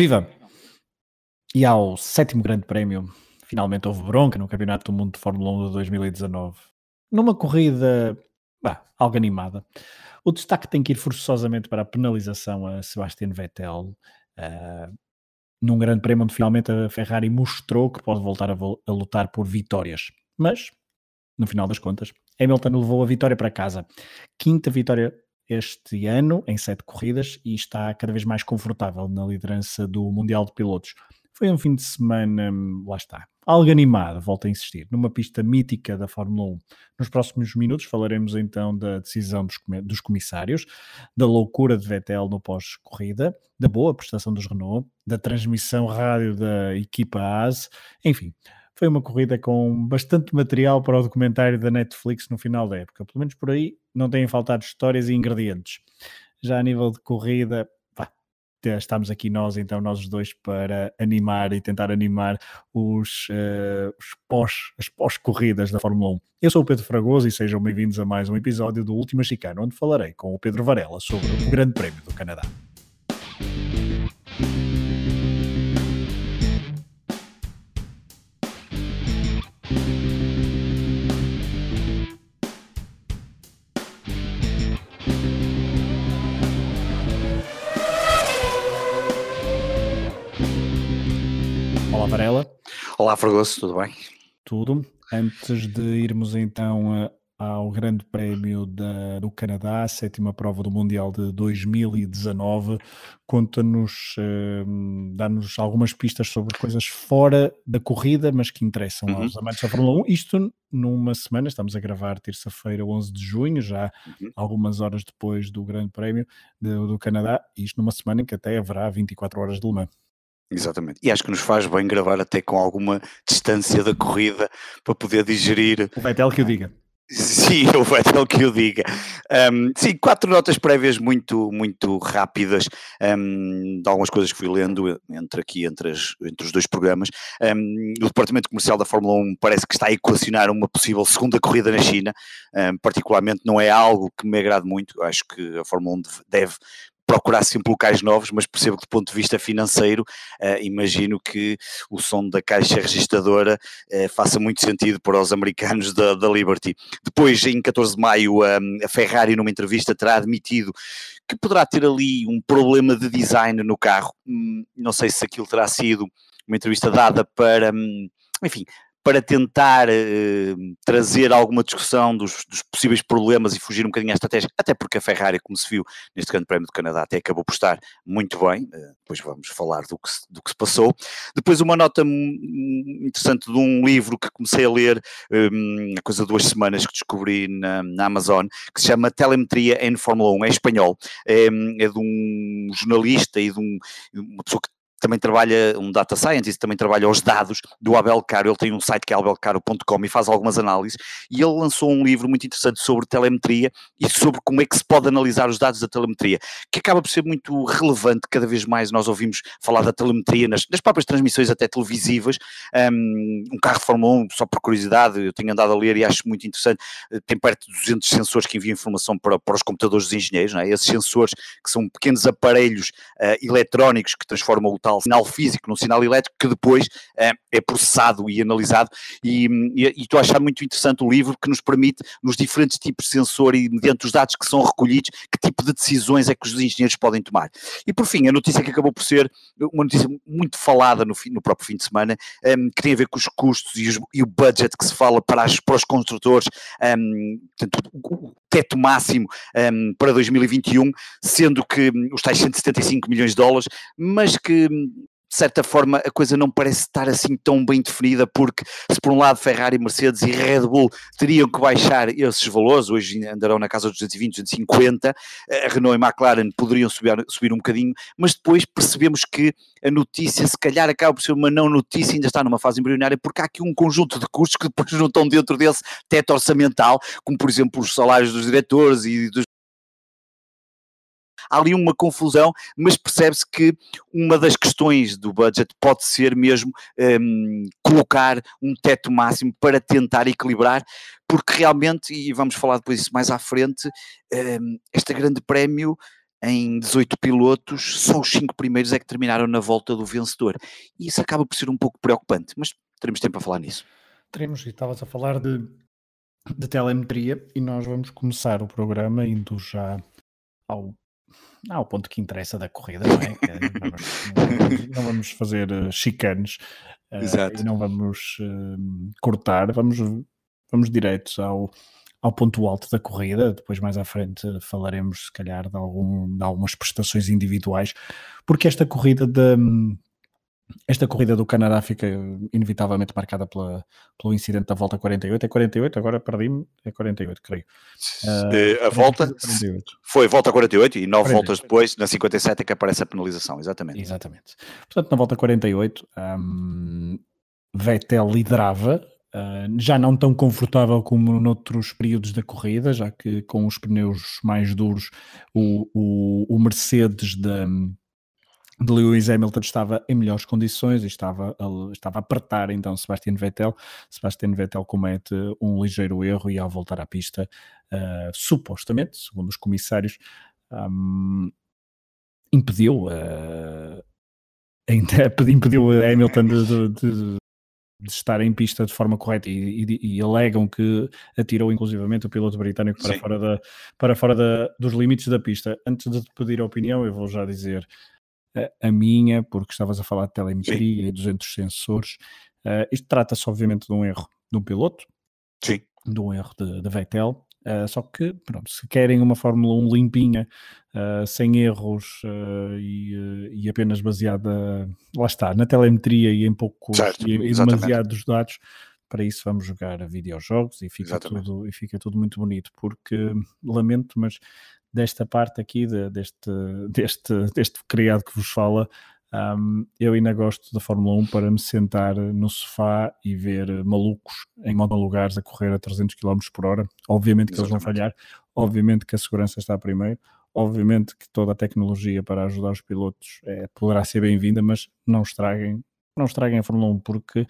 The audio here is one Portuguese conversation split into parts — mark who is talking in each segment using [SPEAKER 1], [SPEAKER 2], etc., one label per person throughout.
[SPEAKER 1] Viva! E ao sétimo grande prémio, finalmente houve bronca no Campeonato do Mundo de Fórmula 1 de 2019. Numa corrida, bah, algo animada. O destaque tem que ir forçosamente para a penalização a Sebastian Vettel, uh, num grande prémio onde finalmente a Ferrari mostrou que pode voltar a, a lutar por vitórias. Mas, no final das contas, Hamilton levou a vitória para casa. Quinta vitória este ano em sete corridas e está cada vez mais confortável na liderança do Mundial de Pilotos. Foi um fim de semana, hum, lá está, algo animado, volto a insistir, numa pista mítica da Fórmula 1. Nos próximos minutos falaremos então da decisão dos, dos comissários, da loucura de Vettel no pós-corrida, da boa prestação dos Renault, da transmissão rádio da equipa AS, enfim, foi uma corrida com bastante material para o documentário da Netflix no final da época. Pelo menos por aí não têm faltado histórias e ingredientes. Já a nível de corrida, estamos aqui nós, então, nós dois, para animar e tentar animar os, uh, os pós, as pós-corridas da Fórmula 1. Eu sou o Pedro Fragoso e sejam bem-vindos a mais um episódio do Última Chicana, onde falarei com o Pedro Varela sobre o Grande Prémio do Canadá.
[SPEAKER 2] Olá, Fragoso, tudo bem?
[SPEAKER 1] Tudo. Antes de irmos então ao Grande Prémio da, do Canadá, a sétima prova do Mundial de 2019, conta-nos, uh, dá-nos algumas pistas sobre coisas fora da corrida, mas que interessam uhum. aos amantes da Fórmula 1. Isto numa semana, estamos a gravar terça-feira, 11 de junho, já uhum. algumas horas depois do Grande Prémio de, do Canadá, isto numa semana em que até haverá 24 horas de Le Mans.
[SPEAKER 2] Exatamente. E acho que nos faz bem gravar até com alguma distância da corrida para poder digerir.
[SPEAKER 1] O Vettel que o diga.
[SPEAKER 2] Sim, o Vettel que o diga. Um, sim, quatro notas prévias muito, muito rápidas um, de algumas coisas que fui lendo entre aqui, entre, as, entre os dois programas. Um, o Departamento Comercial da Fórmula 1 parece que está a equacionar uma possível segunda corrida na China. particularmente não é algo que me agrade muito. Acho que a Fórmula 1 deve procurar sempre locais novos, mas percebo que do ponto de vista financeiro, uh, imagino que o som da caixa registradora uh, faça muito sentido para os americanos da, da Liberty. Depois, em 14 de maio, um, a Ferrari, numa entrevista, terá admitido que poderá ter ali um problema de design no carro. Hum, não sei se aquilo terá sido uma entrevista dada para, hum, enfim, para tentar uh, trazer alguma discussão dos, dos, possíveis problemas e fugir um bocadinho à estratégia, até porque a Ferrari, como se viu neste Grande Prémio do Canadá, até acabou por estar muito bem, uh, depois vamos falar do que, se, do que se passou. Depois uma nota interessante de um livro que comecei a ler um, há coisa de duas semanas que descobri na, na, Amazon, que se chama Telemetria em Fórmula 1, é espanhol, é, é de um jornalista e de um, uma pessoa que também trabalha, um data scientist, também trabalha os dados do Abel Caro, ele tem um site que é abelcaro.com e faz algumas análises, e ele lançou um livro muito interessante sobre telemetria e sobre como é que se pode analisar os dados da telemetria, que acaba por ser muito relevante, cada vez mais nós ouvimos falar da telemetria nas, nas próprias transmissões até televisivas, um, um, carro de Fórmula 1, só por curiosidade, eu tenho andado a ler e acho muito interessante, eh, tem perto de 200 sensores que enviam informação para, para os computadores dos engenheiros, é? esses sensores que são pequenos aparelhos uh, eletrónicos que transformam o sinal físico num sinal elétrico que depois é, é processado e analisado e, e, e, estou a achar muito interessante o livro que nos permite nos diferentes tipos de sensor e mediante os dados que são recolhidos que tipo de decisões é que os engenheiros podem tomar. E por fim, a notícia que acabou por ser uma notícia muito falada no, no próprio fim de semana, um, que tem a ver com os custos e, os, e, o budget que se fala para, as, para os construtores, um, portanto, teto máximo um, para 2021, sendo que os tais 175 milhões de dólares, mas que de certa forma a coisa não parece estar assim tão bem definida, porque se por um lado Ferrari, Mercedes e Red Bull teriam que baixar esses valores, hoje andarão na casa dos 220, 250, a Renault e McLaren poderiam subir, subir um bocadinho, mas depois percebemos que a notícia se calhar acaba por ser uma não notícia, ainda está numa fase embrionária, porque há aqui um conjunto de custos que depois não estão dentro desse teto orçamental, como por exemplo os salários dos diretores e dos há ali uma confusão, mas percebe-se que uma das questões do budget pode ser mesmo um, colocar um teto máximo para tentar equilibrar, porque realmente, e vamos falar depois disso mais à frente, um, este grande prémio em 18 pilotos, só os 5 primeiros é que terminaram na volta do vencedor. E isso acaba por ser um pouco preocupante, mas teremos tempo a falar nisso.
[SPEAKER 1] Teremos, e estavas a falar de, de telemetria, e nós vamos começar o programa indo já ao, ao ponto que interessa da corrida, não é? não, vamos, não, vamos, fazer uh, chicanes uh, e não vamos uh, cortar, vamos, vamos diretos ao ao ponto alto da corrida. Depois, mais à frente, falaremos, se calhar, de, algum, de algumas prestações individuais, porque esta corrida de, esta corrida do Canadá fica inevitavelmente marcada pela, pelo incidente da volta 48. É 48, agora perdi-me, é 48, creio.
[SPEAKER 2] Uh, a volta foi volta 48 e nove 48. voltas depois, na 57, é que aparece a penalização, exatamente.
[SPEAKER 1] Exatamente. Portanto, na volta 48, um, Vettel liderava Uh, já não tão confortável como noutros períodos da corrida, já que com os pneus mais duros o, o, o Mercedes de, de Lewis Hamilton estava em melhores condições e estava, estava a apertar então Sebastian Vettel. Sebastian Vettel comete um ligeiro erro e ao voltar à pista, uh, supostamente, segundo os comissários, um, impediu uh, impediu Hamilton de, de, de, estar em pista de forma correta e, e, e, alegam que atirou inclusivamente o piloto britânico para Sim. fora, da, para fora da, dos limites da pista. Antes de pedir a opinião, eu vou já dizer a, minha, porque estavas a falar de telemetria Sim. e 200 sensores. Uh, isto trata-se obviamente de um erro de um piloto,
[SPEAKER 2] Sim.
[SPEAKER 1] de um erro de, de Vettel, Uh, só que, pronto, se querem uma Fórmula 1 limpinha, uh, sem erros e, e, apenas baseada, lá está, na telemetria e em poucos certo, e, e demasiados dados, para isso vamos jogar videojogos e fica, tudo, e fica tudo muito bonito, porque lamento, mas desta parte aqui, de, deste, deste, deste criado que vos fala, um, eu ainda gosto da Fórmula 1 para me sentar no sofá e ver malucos em monolugares a correr a 300 km por hora. Obviamente que Exatamente. eles vão falhar, obviamente que a segurança está primeiro, obviamente que toda a tecnologia para ajudar os pilotos é, poderá ser bem-vinda, mas não estraguem, não estraguem a Fórmula 1 porque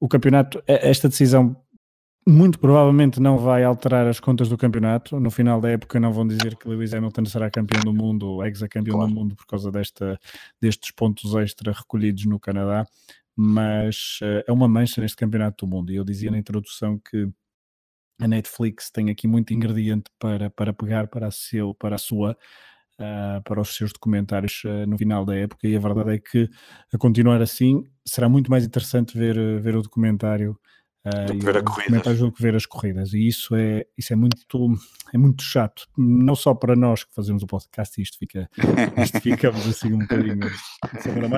[SPEAKER 1] o campeonato, esta decisão muito provavelmente não vai alterar as contas do campeonato. No final da época não vão dizer que Lewis Hamilton será campeão do mundo ou ex-campeão claro. do mundo por causa desta, destes pontos extra recolhidos no Canadá, mas uh, é uma mancha neste campeonato do mundo. E eu dizia na introdução que a Netflix tem aqui muito ingrediente para, para pegar para a, seu, para a sua Uh, para os seus documentários uh, no final da época e a verdade é que a continuar assim será muito mais interessante ver, ver o documentário
[SPEAKER 2] do que ver a corrida.
[SPEAKER 1] do que ver as corridas. E isso é, isso é muito é muito chato, não só para nós que fazemos o podcast, isto fica, isto ficamos assim um bocadinho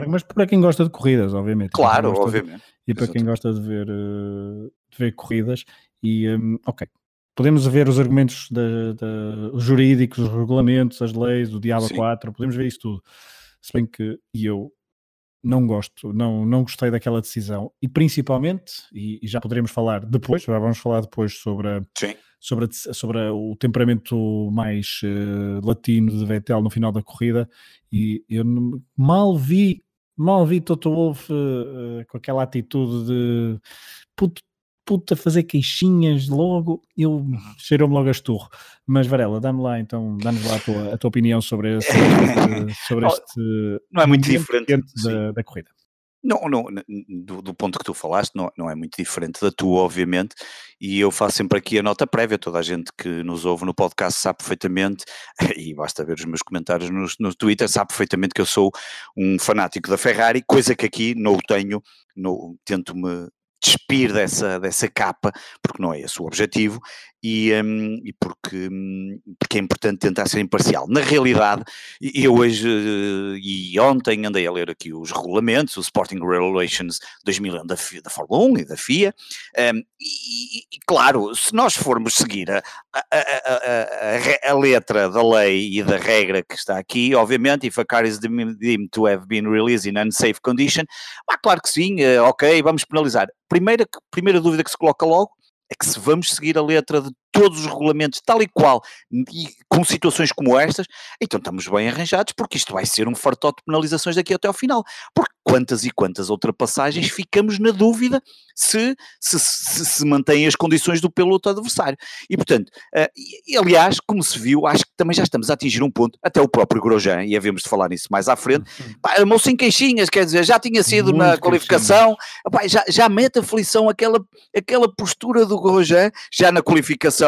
[SPEAKER 1] mas para quem gosta de corridas, obviamente.
[SPEAKER 2] Claro, obviamente. De,
[SPEAKER 1] e para quem gosta de ver, uh, de ver corridas, e um, ok. Podemos ver os argumentos de, de, os jurídicos, os regulamentos, as leis, o Diabo 4, podemos ver isso tudo. Se bem que eu não gosto, não, não gostei daquela decisão. E principalmente, e, e já poderemos falar depois, já vamos falar depois sobre, a, sobre, a, sobre a, o temperamento mais uh, latino de Vettel no final da corrida. E eu mal vi, mal vi Toto Wolff uh, com aquela atitude de puto, puta fazer queixinhas logo, eu uhum. cheirou-me logo a esturro. Mas Varela, dá-me lá então, dá-nos lá a tua, a tua opinião sobre, esse, sobre este.
[SPEAKER 2] Não é muito diferente
[SPEAKER 1] da, da corrida.
[SPEAKER 2] Não, não do, do, ponto que tu falaste, não, não é muito diferente da tua, obviamente, e eu faço sempre aqui a nota prévia. Toda a gente que nos ouve no podcast sabe perfeitamente, e basta ver os meus comentários no, no Twitter, sabe perfeitamente que eu sou um fanático da Ferrari, coisa que aqui não tenho, tento-me despir dessa, dessa capa, porque não é esse o objetivo, e, um, e porque, hum, porque é importante tentar ser imparcial. Na realidade, eu hoje uh, e ontem andei a ler aqui os regulamentos, o Sporting Regulations 2000 da, da Fórmula 1 e da FIA, um, e, e, claro, se nós formos seguir a, a, a, a, letra da lei e da regra que está aqui, obviamente, if a car is deemed to have been released in unsafe condition, ah, claro que sim, uh, ok, vamos penalizar. Primeira, primeira dúvida que se coloca logo, é que se vamos seguir a letra de todos os regulamentos tal e qual, e com situações como estas, então estamos bem arranjados, porque isto vai ser um fartote de penalizações daqui até ao final. Porque quantas e quantas ultrapassagens, ficamos na dúvida se se, se, se mantêm as condições do piloto adversário. E, portanto, uh, e, aliás, como se viu, acho que também já estamos a atingir um ponto, até o próprio Grosjean, e havemos de falar nisso mais à frente, uhum. armou-se em queixinhas, quer dizer, já tinha sido Muito na qualificação, pá, já, já mete aflição aquela, aquela postura do Grosjean, já na qualificação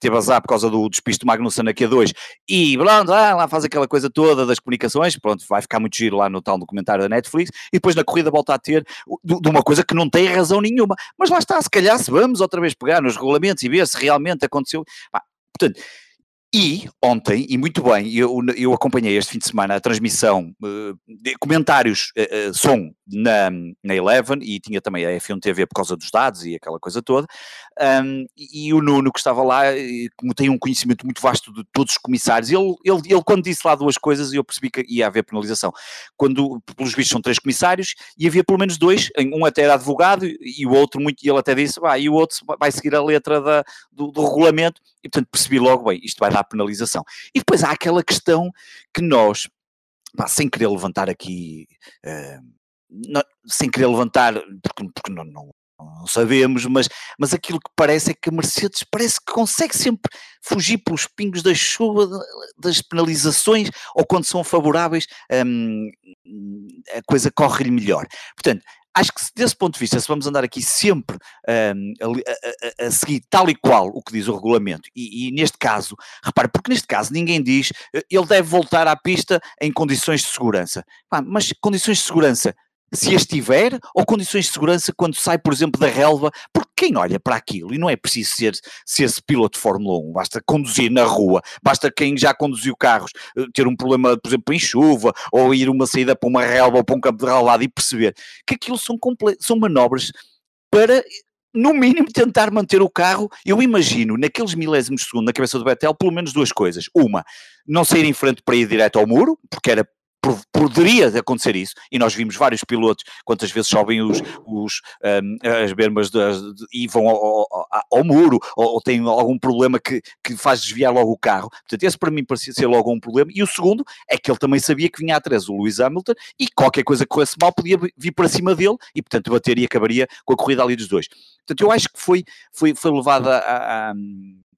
[SPEAKER 2] teve azar por causa do despiste do Magnussen na Q2 e pronto, lá, lá faz aquela coisa toda das comunicações, pronto, vai ficar muito giro lá no tal documentário da Netflix. E depois na corrida volta a ter de uma coisa que não tem razão nenhuma, mas lá está, se calhar se vamos outra vez pegar nos regulamentos e ver se realmente aconteceu, Pá, portanto, e ontem, e muito bem, eu, eu acompanhei este fim de semana a transmissão uh, de comentários uh, uh, som na, na Eleven e tinha também a F1 TV por causa dos dados e aquela coisa toda. Um, e, o Nuno que estava lá, como tem um conhecimento muito vasto de todos os comissários, ele, ele, ele quando disse lá duas coisas, eu percebi que ia haver penalização. Quando, pelos vistos, são três comissários e havia pelo menos dois, um até era advogado e o outro muito, e ele até disse, vai, e o outro vai seguir a letra da, do, do regulamento, e portanto percebi logo, bem, isto vai dar penalização. E depois há aquela questão que nós, pá, sem querer levantar aqui. Uh, não, sem querer levantar, porque, porque não, não, não, sabemos, mas, mas aquilo que parece é que a Mercedes parece que consegue sempre fugir pelos pingos da chuva, das penalizações, ou quando são favoráveis, hum, a coisa corre-lhe melhor. Portanto, acho que desse ponto de vista, se vamos andar aqui sempre um, a, a, a, seguir tal e qual o que diz o regulamento, e, e, neste caso, repare, porque neste caso ninguém diz eh, ele deve voltar à pista em condições de segurança. mas condições de segurança se as tiver, ou condições de segurança quando sai, por exemplo, da relva, porque quem olha para aquilo, e não é preciso ser, ser piloto de Fórmula 1, basta conduzir na rua, basta quem já conduziu carros eh, ter um problema, por exemplo, em chuva, ou ir uma saída para uma relva ou para um campo de relvado e perceber que aquilo são, são manobras para no mínimo tentar manter o carro, eu imagino naqueles milésimos de segundo na cabeça do Betel pelo menos duas coisas. Uma, não sair em frente para ir direto ao muro, porque era poderia acontecer isso, e nós vimos vários pilotos, quantas vezes sobem os, os, um, as bermas de, e vão ao, ao, ao muro, ou, ou, têm algum problema que, que faz desviar logo o carro. Portanto, esse para mim parecia ser logo um problema. E o segundo é que ele também sabia que vinha atrás o Lewis Hamilton e qualquer coisa que corresse mal podia vir para cima dele e, portanto, bater e acabaria com a corrida ali dos dois. Portanto, eu acho que foi, foi, foi levada a, a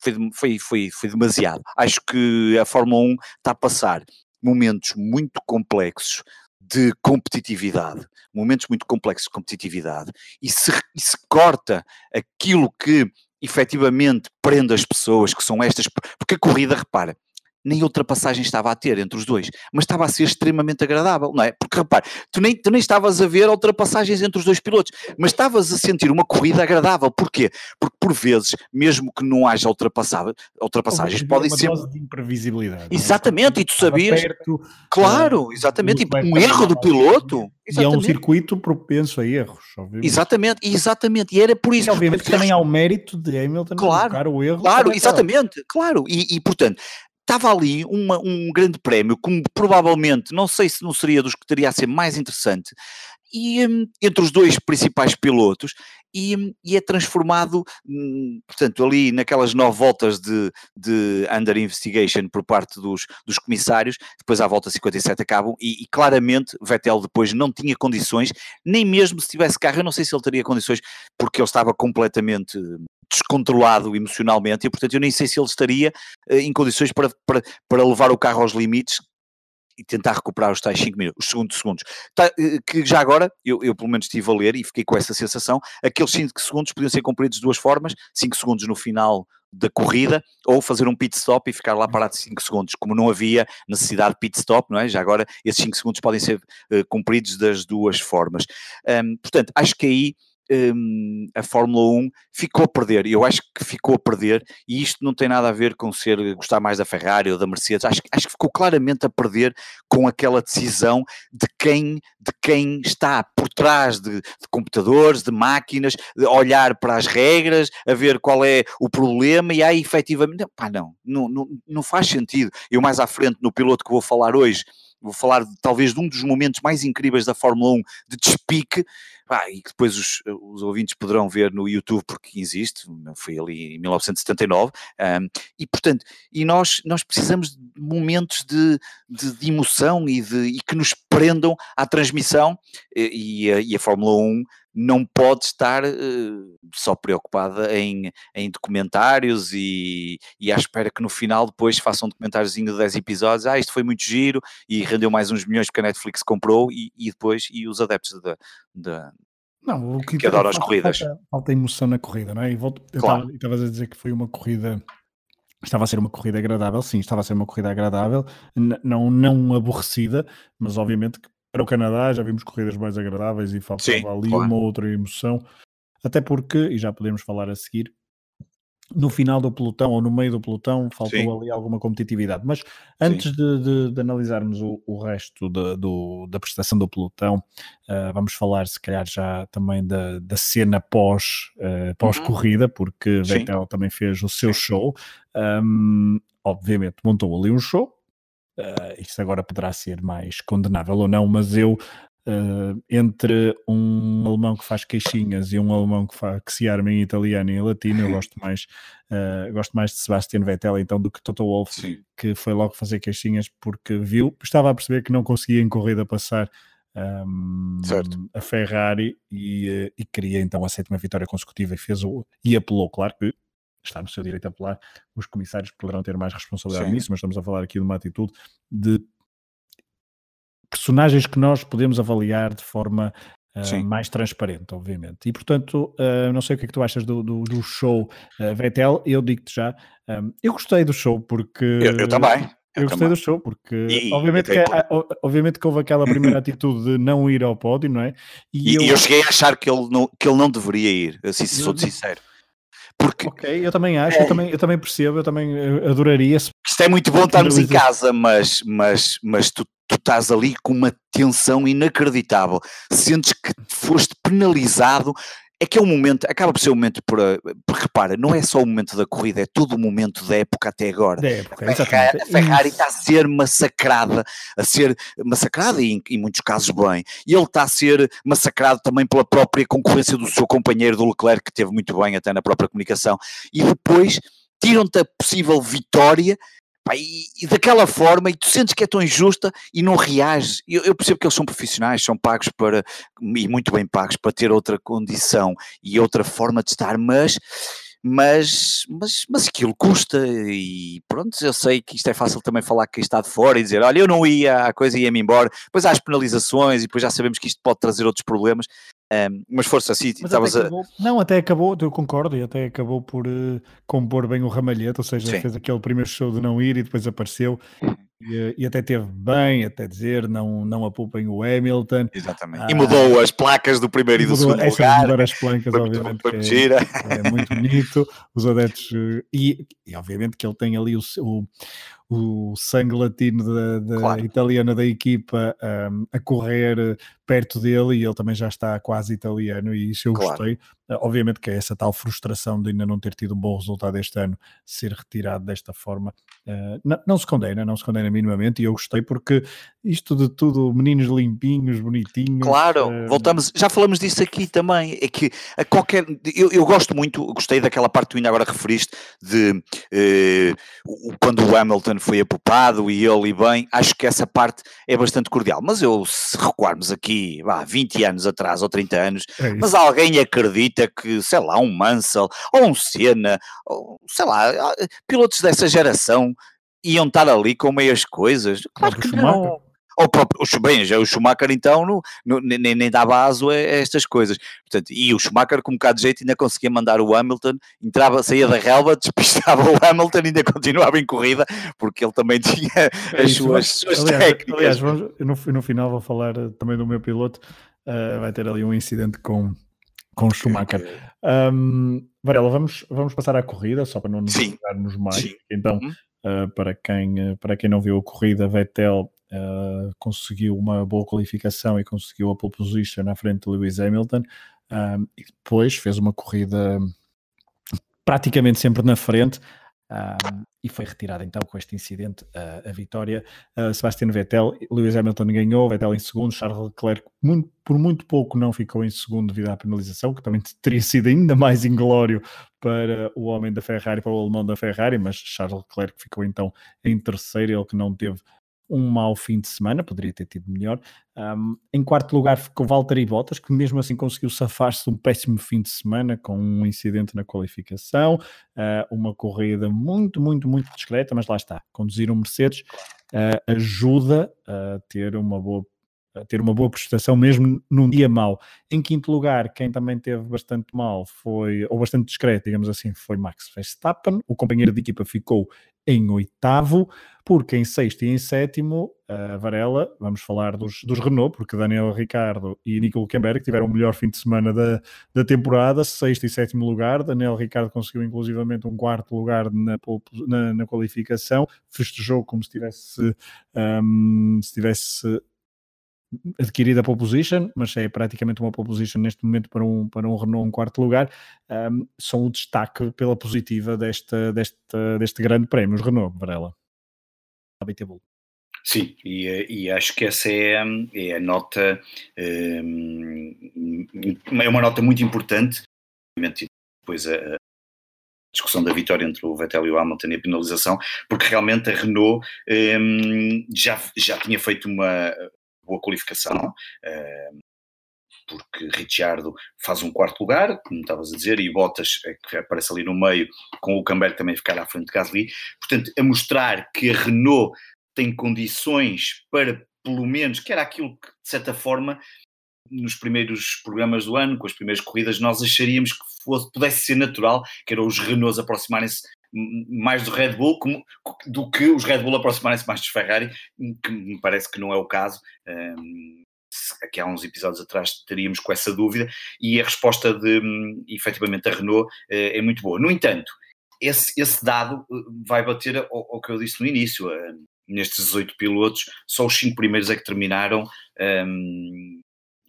[SPEAKER 2] foi, foi, foi, foi demasiado. Acho que a Fórmula 1 está a passar momentos muito complexos de competitividade, momentos muito complexos de competitividade, e se, e se corta aquilo que efetivamente prende as pessoas, que são estas, porque a corrida, repara, nem ultrapassagem estava a ter entre os dois, mas estava a ser extremamente agradável, não é? Porque repare, tu nem, tu nem estavas a ver ultrapassagens entre os dois pilotos, mas estavas a sentir uma corrida agradável. Porquê? Porque por vezes, mesmo que não haja ultrapassagens, podem ser.
[SPEAKER 1] Dose de imprevisibilidade.
[SPEAKER 2] É? Exatamente, é? e tu sabias. Perto, claro, exatamente, e um erro do piloto.
[SPEAKER 1] E é um circuito propenso a erros,
[SPEAKER 2] obviamente. Exatamente, exatamente, e era por isso.
[SPEAKER 1] E, obviamente que também há o mérito de Hamilton
[SPEAKER 2] claro,
[SPEAKER 1] o erro.
[SPEAKER 2] Claro, exatamente, claro, e, e portanto, estava ali uma, um grande prémio, como provavelmente, não sei se não seria dos que teria a ser mais interessante, e um, entre os dois principais pilotos, e, hum, e é transformado, hum, portanto, ali naquelas nove voltas de, de under investigation por parte dos, dos comissários, depois à volta 57 acabam, e, e, claramente Vettel depois não tinha condições, nem mesmo se tivesse carro, eu não sei se ele teria condições, porque ele estava completamente descontrolado emocionalmente e, portanto, eu nem sei se ele estaria uh, em condições para, para, para levar o carro aos limites e tentar recuperar os tais 5 minutos, os segundos segundos. Tá, eh, que já agora, eu, eu, pelo menos estive a ler e fiquei com essa sensação, aqueles 5 segundos podiam ser cumpridos de duas formas, 5 segundos no final da corrida, ou fazer um pit stop e ficar lá parado 5 segundos, como não havia necessidade de pit stop, não é? Já agora esses 5 segundos podem ser uh, cumpridos das duas formas. Um, portanto, acho que aí um, a Fórmula 1 ficou a perder, eu acho que ficou a perder, e isto não tem nada a ver com ser gostar mais da Ferrari ou da Mercedes, acho, acho que ficou claramente a perder com aquela decisão de quem, de quem está por trás de, de computadores, de máquinas, de olhar para as regras, a ver qual é o problema, e aí efetivamente, pá, não, não, não, não faz sentido. Eu mais à frente, no piloto que vou falar hoje, vou falar talvez de um dos momentos mais incríveis da Fórmula 1 de despique, pá, e que depois os, os, ouvintes poderão ver no YouTube porque existe, foi ali em 1979, um, e portanto, e nós, nós precisamos de momentos de, de, de emoção e, de, e que nos prendam à transmissão, e, e, a, e a Fórmula 1 não pode estar uh, só preocupada em, em documentários e, e à espera que no final depois façam um documentáriozinho de 10 episódios, ah, isto foi muito giro e rendeu mais uns milhões porque a Netflix comprou e, e depois, e os adeptos da, da
[SPEAKER 1] não, o que,
[SPEAKER 2] que adoram as corridas.
[SPEAKER 1] Falta, falta, emoção na corrida, não é? E volto, eu
[SPEAKER 2] claro.
[SPEAKER 1] estava a dizer que foi uma corrida estava a ser uma corrida agradável, sim, estava a ser uma corrida agradável, não, não aborrecida, mas obviamente que para o Canadá já vimos corridas mais agradáveis e faltava Sim, ali claro. uma outra emoção, até porque, e já podemos falar a seguir, no final do pelotão ou no meio do pelotão faltou Sim. ali alguma competitividade. Mas antes de, de, de, analisarmos o, o resto de, do, da prestação do pelotão, uh, vamos falar se calhar já também da, da cena pós, uh, pós-corrida, porque Vettel também fez o seu Sim. show. Um, obviamente montou ali um show, Uh, isso agora poderá ser mais condenável ou não, mas eu, uh, entre um alemão que faz queixinhas e um alemão que, faz, que se arma em italiano e em latino, eu gosto mais, uh, gosto mais de Sebastian Vettel então do que Toto Wolff, que foi logo fazer queixinhas porque viu, estava a perceber que não conseguia em corrida passar um, a Ferrari e, e queria então a sétima vitória consecutiva e fez o, e apelou, claro que está no seu direito a apelar, os comissários poderão ter mais responsabilidade Sim. nisso, mas estamos a falar aqui de uma atitude de personagens que nós podemos avaliar de forma uh, mais transparente, obviamente. E portanto, uh, não sei o que é que tu achas do, do, do show uh, Vettel, eu digo-te já, um, eu gostei do show porque.
[SPEAKER 2] Eu, eu também.
[SPEAKER 1] Eu, eu gostei do show, porque e, obviamente, que, obviamente que houve aquela primeira atitude de não ir ao pódio, não é?
[SPEAKER 2] E, e eu... eu... cheguei a achar que ele não, que ele não deveria ir, assim, se sou sincero.
[SPEAKER 1] Porque, ok, eu também acho, é, eu, também, eu também percebo, eu também adoraria.
[SPEAKER 2] Isto é muito bom estarmos em casa, mas, mas, mas tu, tu estás ali com uma tensão inacreditável. Sentes que foste penalizado é que é um momento, acaba por ser um momento para, porque repara, não é só o momento da corrida, é todo o momento da época até agora.
[SPEAKER 1] Da época,
[SPEAKER 2] a Ferrari, a Ferrari está a ser massacrada, a ser massacrada e em, em, muitos casos bem, e ele está a ser massacrado também pela própria concorrência do seu companheiro do Leclerc, que teve muito bem até na própria comunicação, e depois tiram-te a possível vitória Pá, e, e, daquela forma, e tu sentes que é tão injusta e não reages. Eu, eu, percebo que eles são profissionais, são pagos para, e muito bem pagos, para ter outra condição e outra forma de estar, mas, mas, mas, mas aquilo custa. E pronto, eu sei que isto é fácil também falar que está de fora e dizer: olha, eu não ia, a coisa ia-me embora. Depois há as penalizações e depois já sabemos que isto pode trazer outros problemas. Um, mas força, assim, estavas a.
[SPEAKER 1] Não, até acabou, eu concordo, e até acabou por uh, compor bem o ramalhete, ou seja, Sim. fez aquele primeiro show de não ir e depois apareceu. E, e, até teve bem, até dizer, não, não apupem o Hamilton.
[SPEAKER 2] Exatamente. Ah, e mudou as placas do primeiro e do segundo lugar.
[SPEAKER 1] Mudar as placas, obviamente. Muito, é, é, muito bonito. Os adeptos. Eh, e, e, obviamente que ele tem ali o, o o sangue latino da, da claro. italiana da equipa um, a correr perto dele e ele também já está quase italiano e isso eu claro. gostei. Uh, obviamente que é essa tal frustração de ainda não ter tido um bom resultado este ano ser retirado desta forma uh, não, não, se condena, não se condena minimamente e eu gostei porque isto de tudo, meninos limpinhos, bonitinhos.
[SPEAKER 2] Claro, uh, voltamos, já falamos disso aqui também, é que a qualquer, eu, eu gosto muito, gostei daquela parte que tu ainda agora referiste de eh, quando o Hamilton foi apupado e ele bem, acho que essa parte é bastante cordial. Mas eu, se recuarmos aqui, vá, 20 anos atrás ou 30 anos, é mas alguém acredita que, sei lá, um Mansell ou um Senna, ou, sei lá, pilotos dessa geração iam estar ali com meias coisas? Claro que não ou próprio, o, bem, já o Schumacher então no, no, nem, nem dava aso a, a, estas coisas. Portanto, e o Schumacher com um bocado de jeito ainda conseguia mandar o Hamilton, entrava, saía da relva, despistava o Hamilton e ainda continuava em corrida, porque ele também tinha é as suas, suas
[SPEAKER 1] aliás, técnicas. Aliás, vamos, no, no final vou falar eh, também do meu piloto, uh, vai ter ali um incidente com, com o Schumacher. Um, Varela, vamos, vamos passar à corrida, só para não nos mais. Sim. Então, uhum. uh, para, quem, para quem não viu a corrida, Vettel uh, conseguiu uma boa qualificação e conseguiu a pole position na frente de Lewis Hamilton um, e depois fez uma corrida praticamente sempre na frente um, e foi retirada então com este incidente uh, a vitória. Uh, Sebastian Vettel, Lewis Hamilton ganhou, Vettel em segundo, Charles Leclerc muito, por muito pouco não ficou em segundo devido à penalização, que também teria sido ainda mais inglório para o homem da Ferrari, para o alemão da Ferrari, mas Charles Leclerc ficou então em terceiro, ele que não teve um mau fim de semana, poderia ter tido melhor. Um, em quarto lugar ficou Valtteri Bottas, que mesmo assim conseguiu safar-se de um péssimo fim de semana com um incidente na qualificação, uh, uma corrida muito, muito, muito discreta, mas lá está, conduzir um Mercedes uh, ajuda a ter uma boa a ter uma boa prestação mesmo num dia mau. Em quinto lugar, quem também teve bastante mal foi, ou bastante discreto, digamos assim, foi Max Verstappen. O companheiro de equipa ficou em oitavo, porque em sexto e em sétimo, a Varela, vamos falar dos, dos Renault, porque Daniel Ricardo e Nico Hülkenberg tiveram o melhor fim de semana da, da temporada, sexto e sétimo lugar. Daniel Ricardo conseguiu inclusivamente um quarto lugar na, na, na qualificação, festejou como se tivesse, um, se tivesse adquirida a pole position, mas é praticamente uma pole position neste momento para um, para um Renault um quarto lugar, um, são o destaque pela positiva desta, desta, deste grande prémio, os Renault, Varela.
[SPEAKER 2] Sim, e, e, acho que essa é, é a nota, é uma nota muito importante, depois a, discussão da vitória entre o Vettel e o Hamilton e a penalização, porque realmente a Renault um, já, já tinha feito uma, boa qualificação, uh, porque Ricciardo faz um quarto lugar, como estavas a dizer, e Bottas, é que aparece ali no meio, com o Camber também ficar à frente de Gasly. Portanto, a mostrar que a Renault tem condições para, pelo menos, que era aquilo que, de certa forma, nos primeiros programas do ano, com as primeiras corridas, nós acharíamos que fosse, pudesse ser natural, que eram os Renaults aproximarem-se mais do Red Bull como, do que os Red Bull aproximarem-se mais dos Ferrari, que me parece que não é o caso. Um, aqui há uns episódios atrás teríamos com essa dúvida, e a resposta de, um, efetivamente, a Renault uh, é muito boa. No entanto, esse, esse dado eh, vai bater ao, ao, que eu disse no início. Uh, nestes 18 pilotos, só os 5 primeiros é que terminaram, um,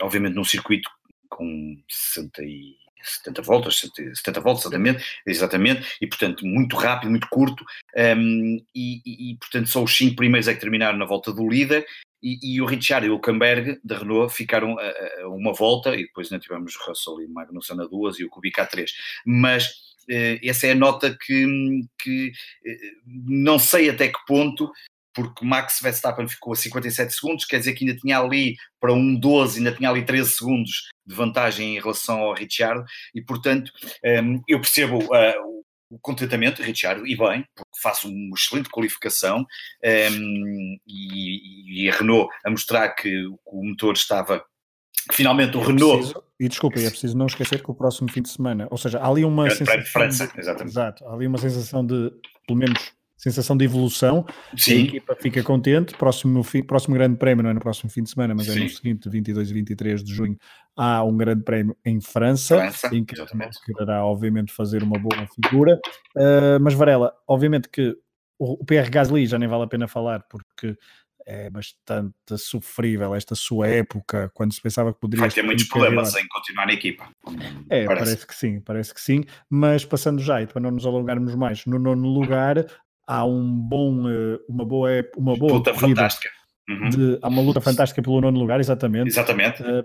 [SPEAKER 2] obviamente num circuito com 60 e 70 voltas, 70 voltas exatamente, exatamente, e portanto muito rápido, muito curto, um, e, e, portanto só os cinco primeiros é que terminaram na volta do líder, e, e o Richard e o Camberg da Renault ficaram a, a, uma volta, e depois ainda tivemos Russell e Magnussen a duas e o Kubica a três, mas uh, essa é a nota que, que uh, não sei até que ponto porque Max Verstappen ficou a 57 segundos, quer dizer que ainda tinha ali, para um 12, ainda tinha ali 13 segundos de vantagem em relação ao Ricciardo, e portanto um, eu percebo uh, o contentamento, Ricciardo, e bem, porque faz uma excelente qualificação, um, e, a Renault a mostrar que o motor estava finalmente o é Renault.
[SPEAKER 1] Preciso, e desculpa, é preciso não esquecer que o próximo fim de semana, ou seja, há ali uma
[SPEAKER 2] sensação. França, de, exatamente.
[SPEAKER 1] Exato, há ali uma sensação de, pelo menos sensação de evolução.
[SPEAKER 2] Sim.
[SPEAKER 1] A equipa fica contente. Próximo, próximo grande prémio, não é no próximo fim de semana, mas Sim. é no seguinte, 22 e 23 de junho, há um grande prémio em França,
[SPEAKER 2] França
[SPEAKER 1] em que quererá, obviamente, fazer uma boa figura. Uh, mas Varela, obviamente que o, o PR Gasly já nem vale a pena falar, porque é bastante sofrível esta sua época, quando se pensava que poderia...
[SPEAKER 2] Vai ter muitos problemas em continuar na equipa.
[SPEAKER 1] É, parece. parece. que sim, parece que sim, mas passando já, e para não nos alongarmos mais, no nono lugar, há um bom, eh, uma boa, uma boa
[SPEAKER 2] luta fantástica.
[SPEAKER 1] Uhum. De, há uma luta fantástica pelo nono lugar, exatamente.
[SPEAKER 2] Exatamente. Uh,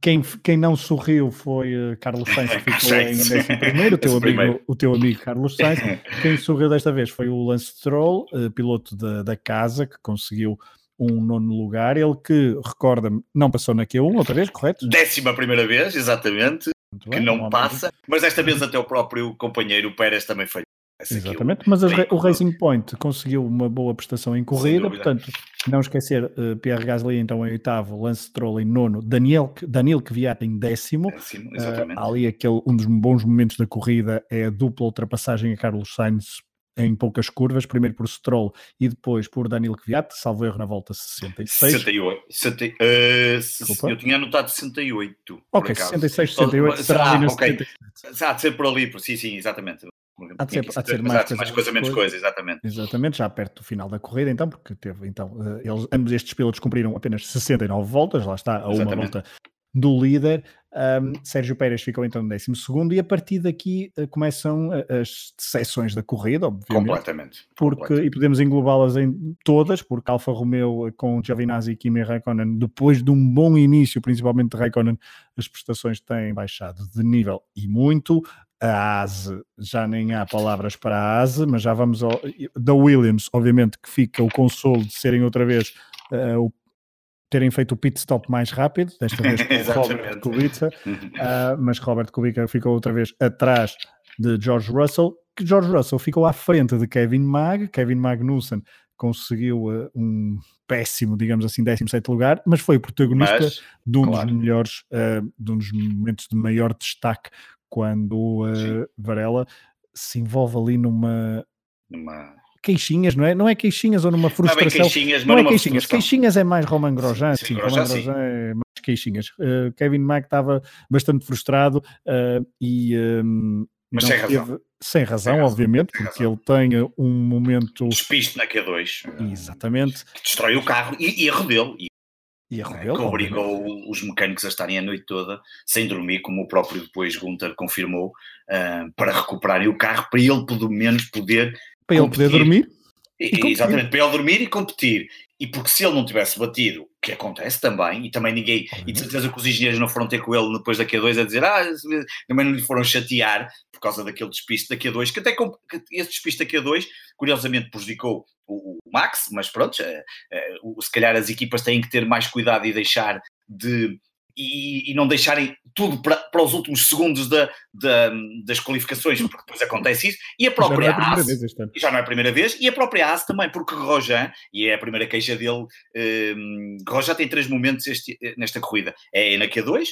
[SPEAKER 1] quem, quem não sorriu foi uh, Carlos Sainz, que ficou em décimo primeiro, o teu, amigo, o teu amigo Carlos Sainz. Quem sorriu desta vez foi o Lance Stroll, uh, piloto da, da casa, que conseguiu um nono lugar. Ele que, recorda-me, não passou na Q1 outra vez, correto?
[SPEAKER 2] Décima primeira vez, exatamente. Muito que bem, não passa, mas desta vez até o próprio companheiro Pérez também foi
[SPEAKER 1] Exatamente, mas o Racing Point conseguiu uma boa prestação em corrida, portanto, não esquecer uh, Pierre Gasly então em oitavo, Lance Stroll em nono, Daniel, Daniel Kvyat em décimo,
[SPEAKER 2] décimo uh,
[SPEAKER 1] ali aquele, um dos bons momentos da corrida é a dupla ultrapassagem a Carlos Sainz em poucas curvas, primeiro por Stroll e depois por Daniel Kvyat, salvo erro na volta 66.
[SPEAKER 2] 68. 60, uh, eu tinha anotado 68.
[SPEAKER 1] Ok, 66, 68, será ah, ali no
[SPEAKER 2] okay. 77. Há de ser por ali, sim, sim, exatamente.
[SPEAKER 1] Há de ser, há de ser mais,
[SPEAKER 2] coisa, mais coisa, menos coisa, exatamente.
[SPEAKER 1] Exatamente, já perto do final da corrida, então, porque teve, então, eh, eles, ambos estes pilotos cumpriram apenas 69 voltas, lá está, a uma volta do líder. Um, Sérgio Pérez ficou então no 12 e a partir daqui uh, começam as seções da corrida, obviamente.
[SPEAKER 2] Completamente.
[SPEAKER 1] Porque,
[SPEAKER 2] completamente.
[SPEAKER 1] E podemos englobá-las em todas, porque Alfa Romeo com Giovinazzi e Kimi Raikkonen, depois de um bom início, principalmente de Raikkonen, as prestações têm baixado de nível e muito. A ASE, já nem há palavras para a ASE, mas já vamos ao, da Williams, obviamente que fica o consolo de serem outra vez uh, o terem feito o pit stop mais rápido, desta vez com Robert Kubica, uh, mas Robert Kubica ficou outra vez atrás de George Russell, que George Russell ficou à frente de Kevin Mag, Kevin Magnussen conseguiu uh, um péssimo, digamos assim, 17 lugar, mas foi protagonista mas, de um claro. dos melhores, uh, de um dos momentos de maior destaque quando Varela se envolve ali numa,
[SPEAKER 2] numa
[SPEAKER 1] queixinhas, não é? Não é queixinhas ou numa frustração. Não é queixinhas, não é queixinhas. Queixinhas é mais Roman Grosjean, sim, sim Roman Grosjean é mais queixinhas. Uh, Kevin Mack estava bastante frustrado uh, e um,
[SPEAKER 2] mas sem razão. Teve,
[SPEAKER 1] sem razão, sem obviamente, porque ele tem um momento.
[SPEAKER 2] Despiste na Q2.
[SPEAKER 1] Exatamente.
[SPEAKER 2] Que destrói o carro e erro dele.
[SPEAKER 1] E, e
[SPEAKER 2] dele. Que obrigou os mecânicos a estarem a noite toda sem dormir, como o próprio depois Gunther confirmou, uh, para recuperarem o carro, para ele pelo menos poder
[SPEAKER 1] para ele poder dormir.
[SPEAKER 2] E, exatamente, para ele dormir e competir. E porque se ele não tivesse batido, que acontece também, e também ninguém, uhum. e de certeza que os engenheiros não foram ter com ele depois da Q2 a dizer, ah, também não lhe foram chatear por causa daquele despiste da Q2, que até que esse despiste da Q2, curiosamente prejudicou o, o Max, mas pronto, é, é, se calhar as equipas têm que ter mais cuidado e deixar de e, e, não deixarem tudo para, para os últimos segundos da, da, das qualificações, porque depois acontece isso, e a própria já não é a AS, já não é a primeira vez, e a própria AS também, porque Rojan, e é a primeira queixa dele, um, ehm, Rojan tem três momentos este, nesta corrida, é na Q2,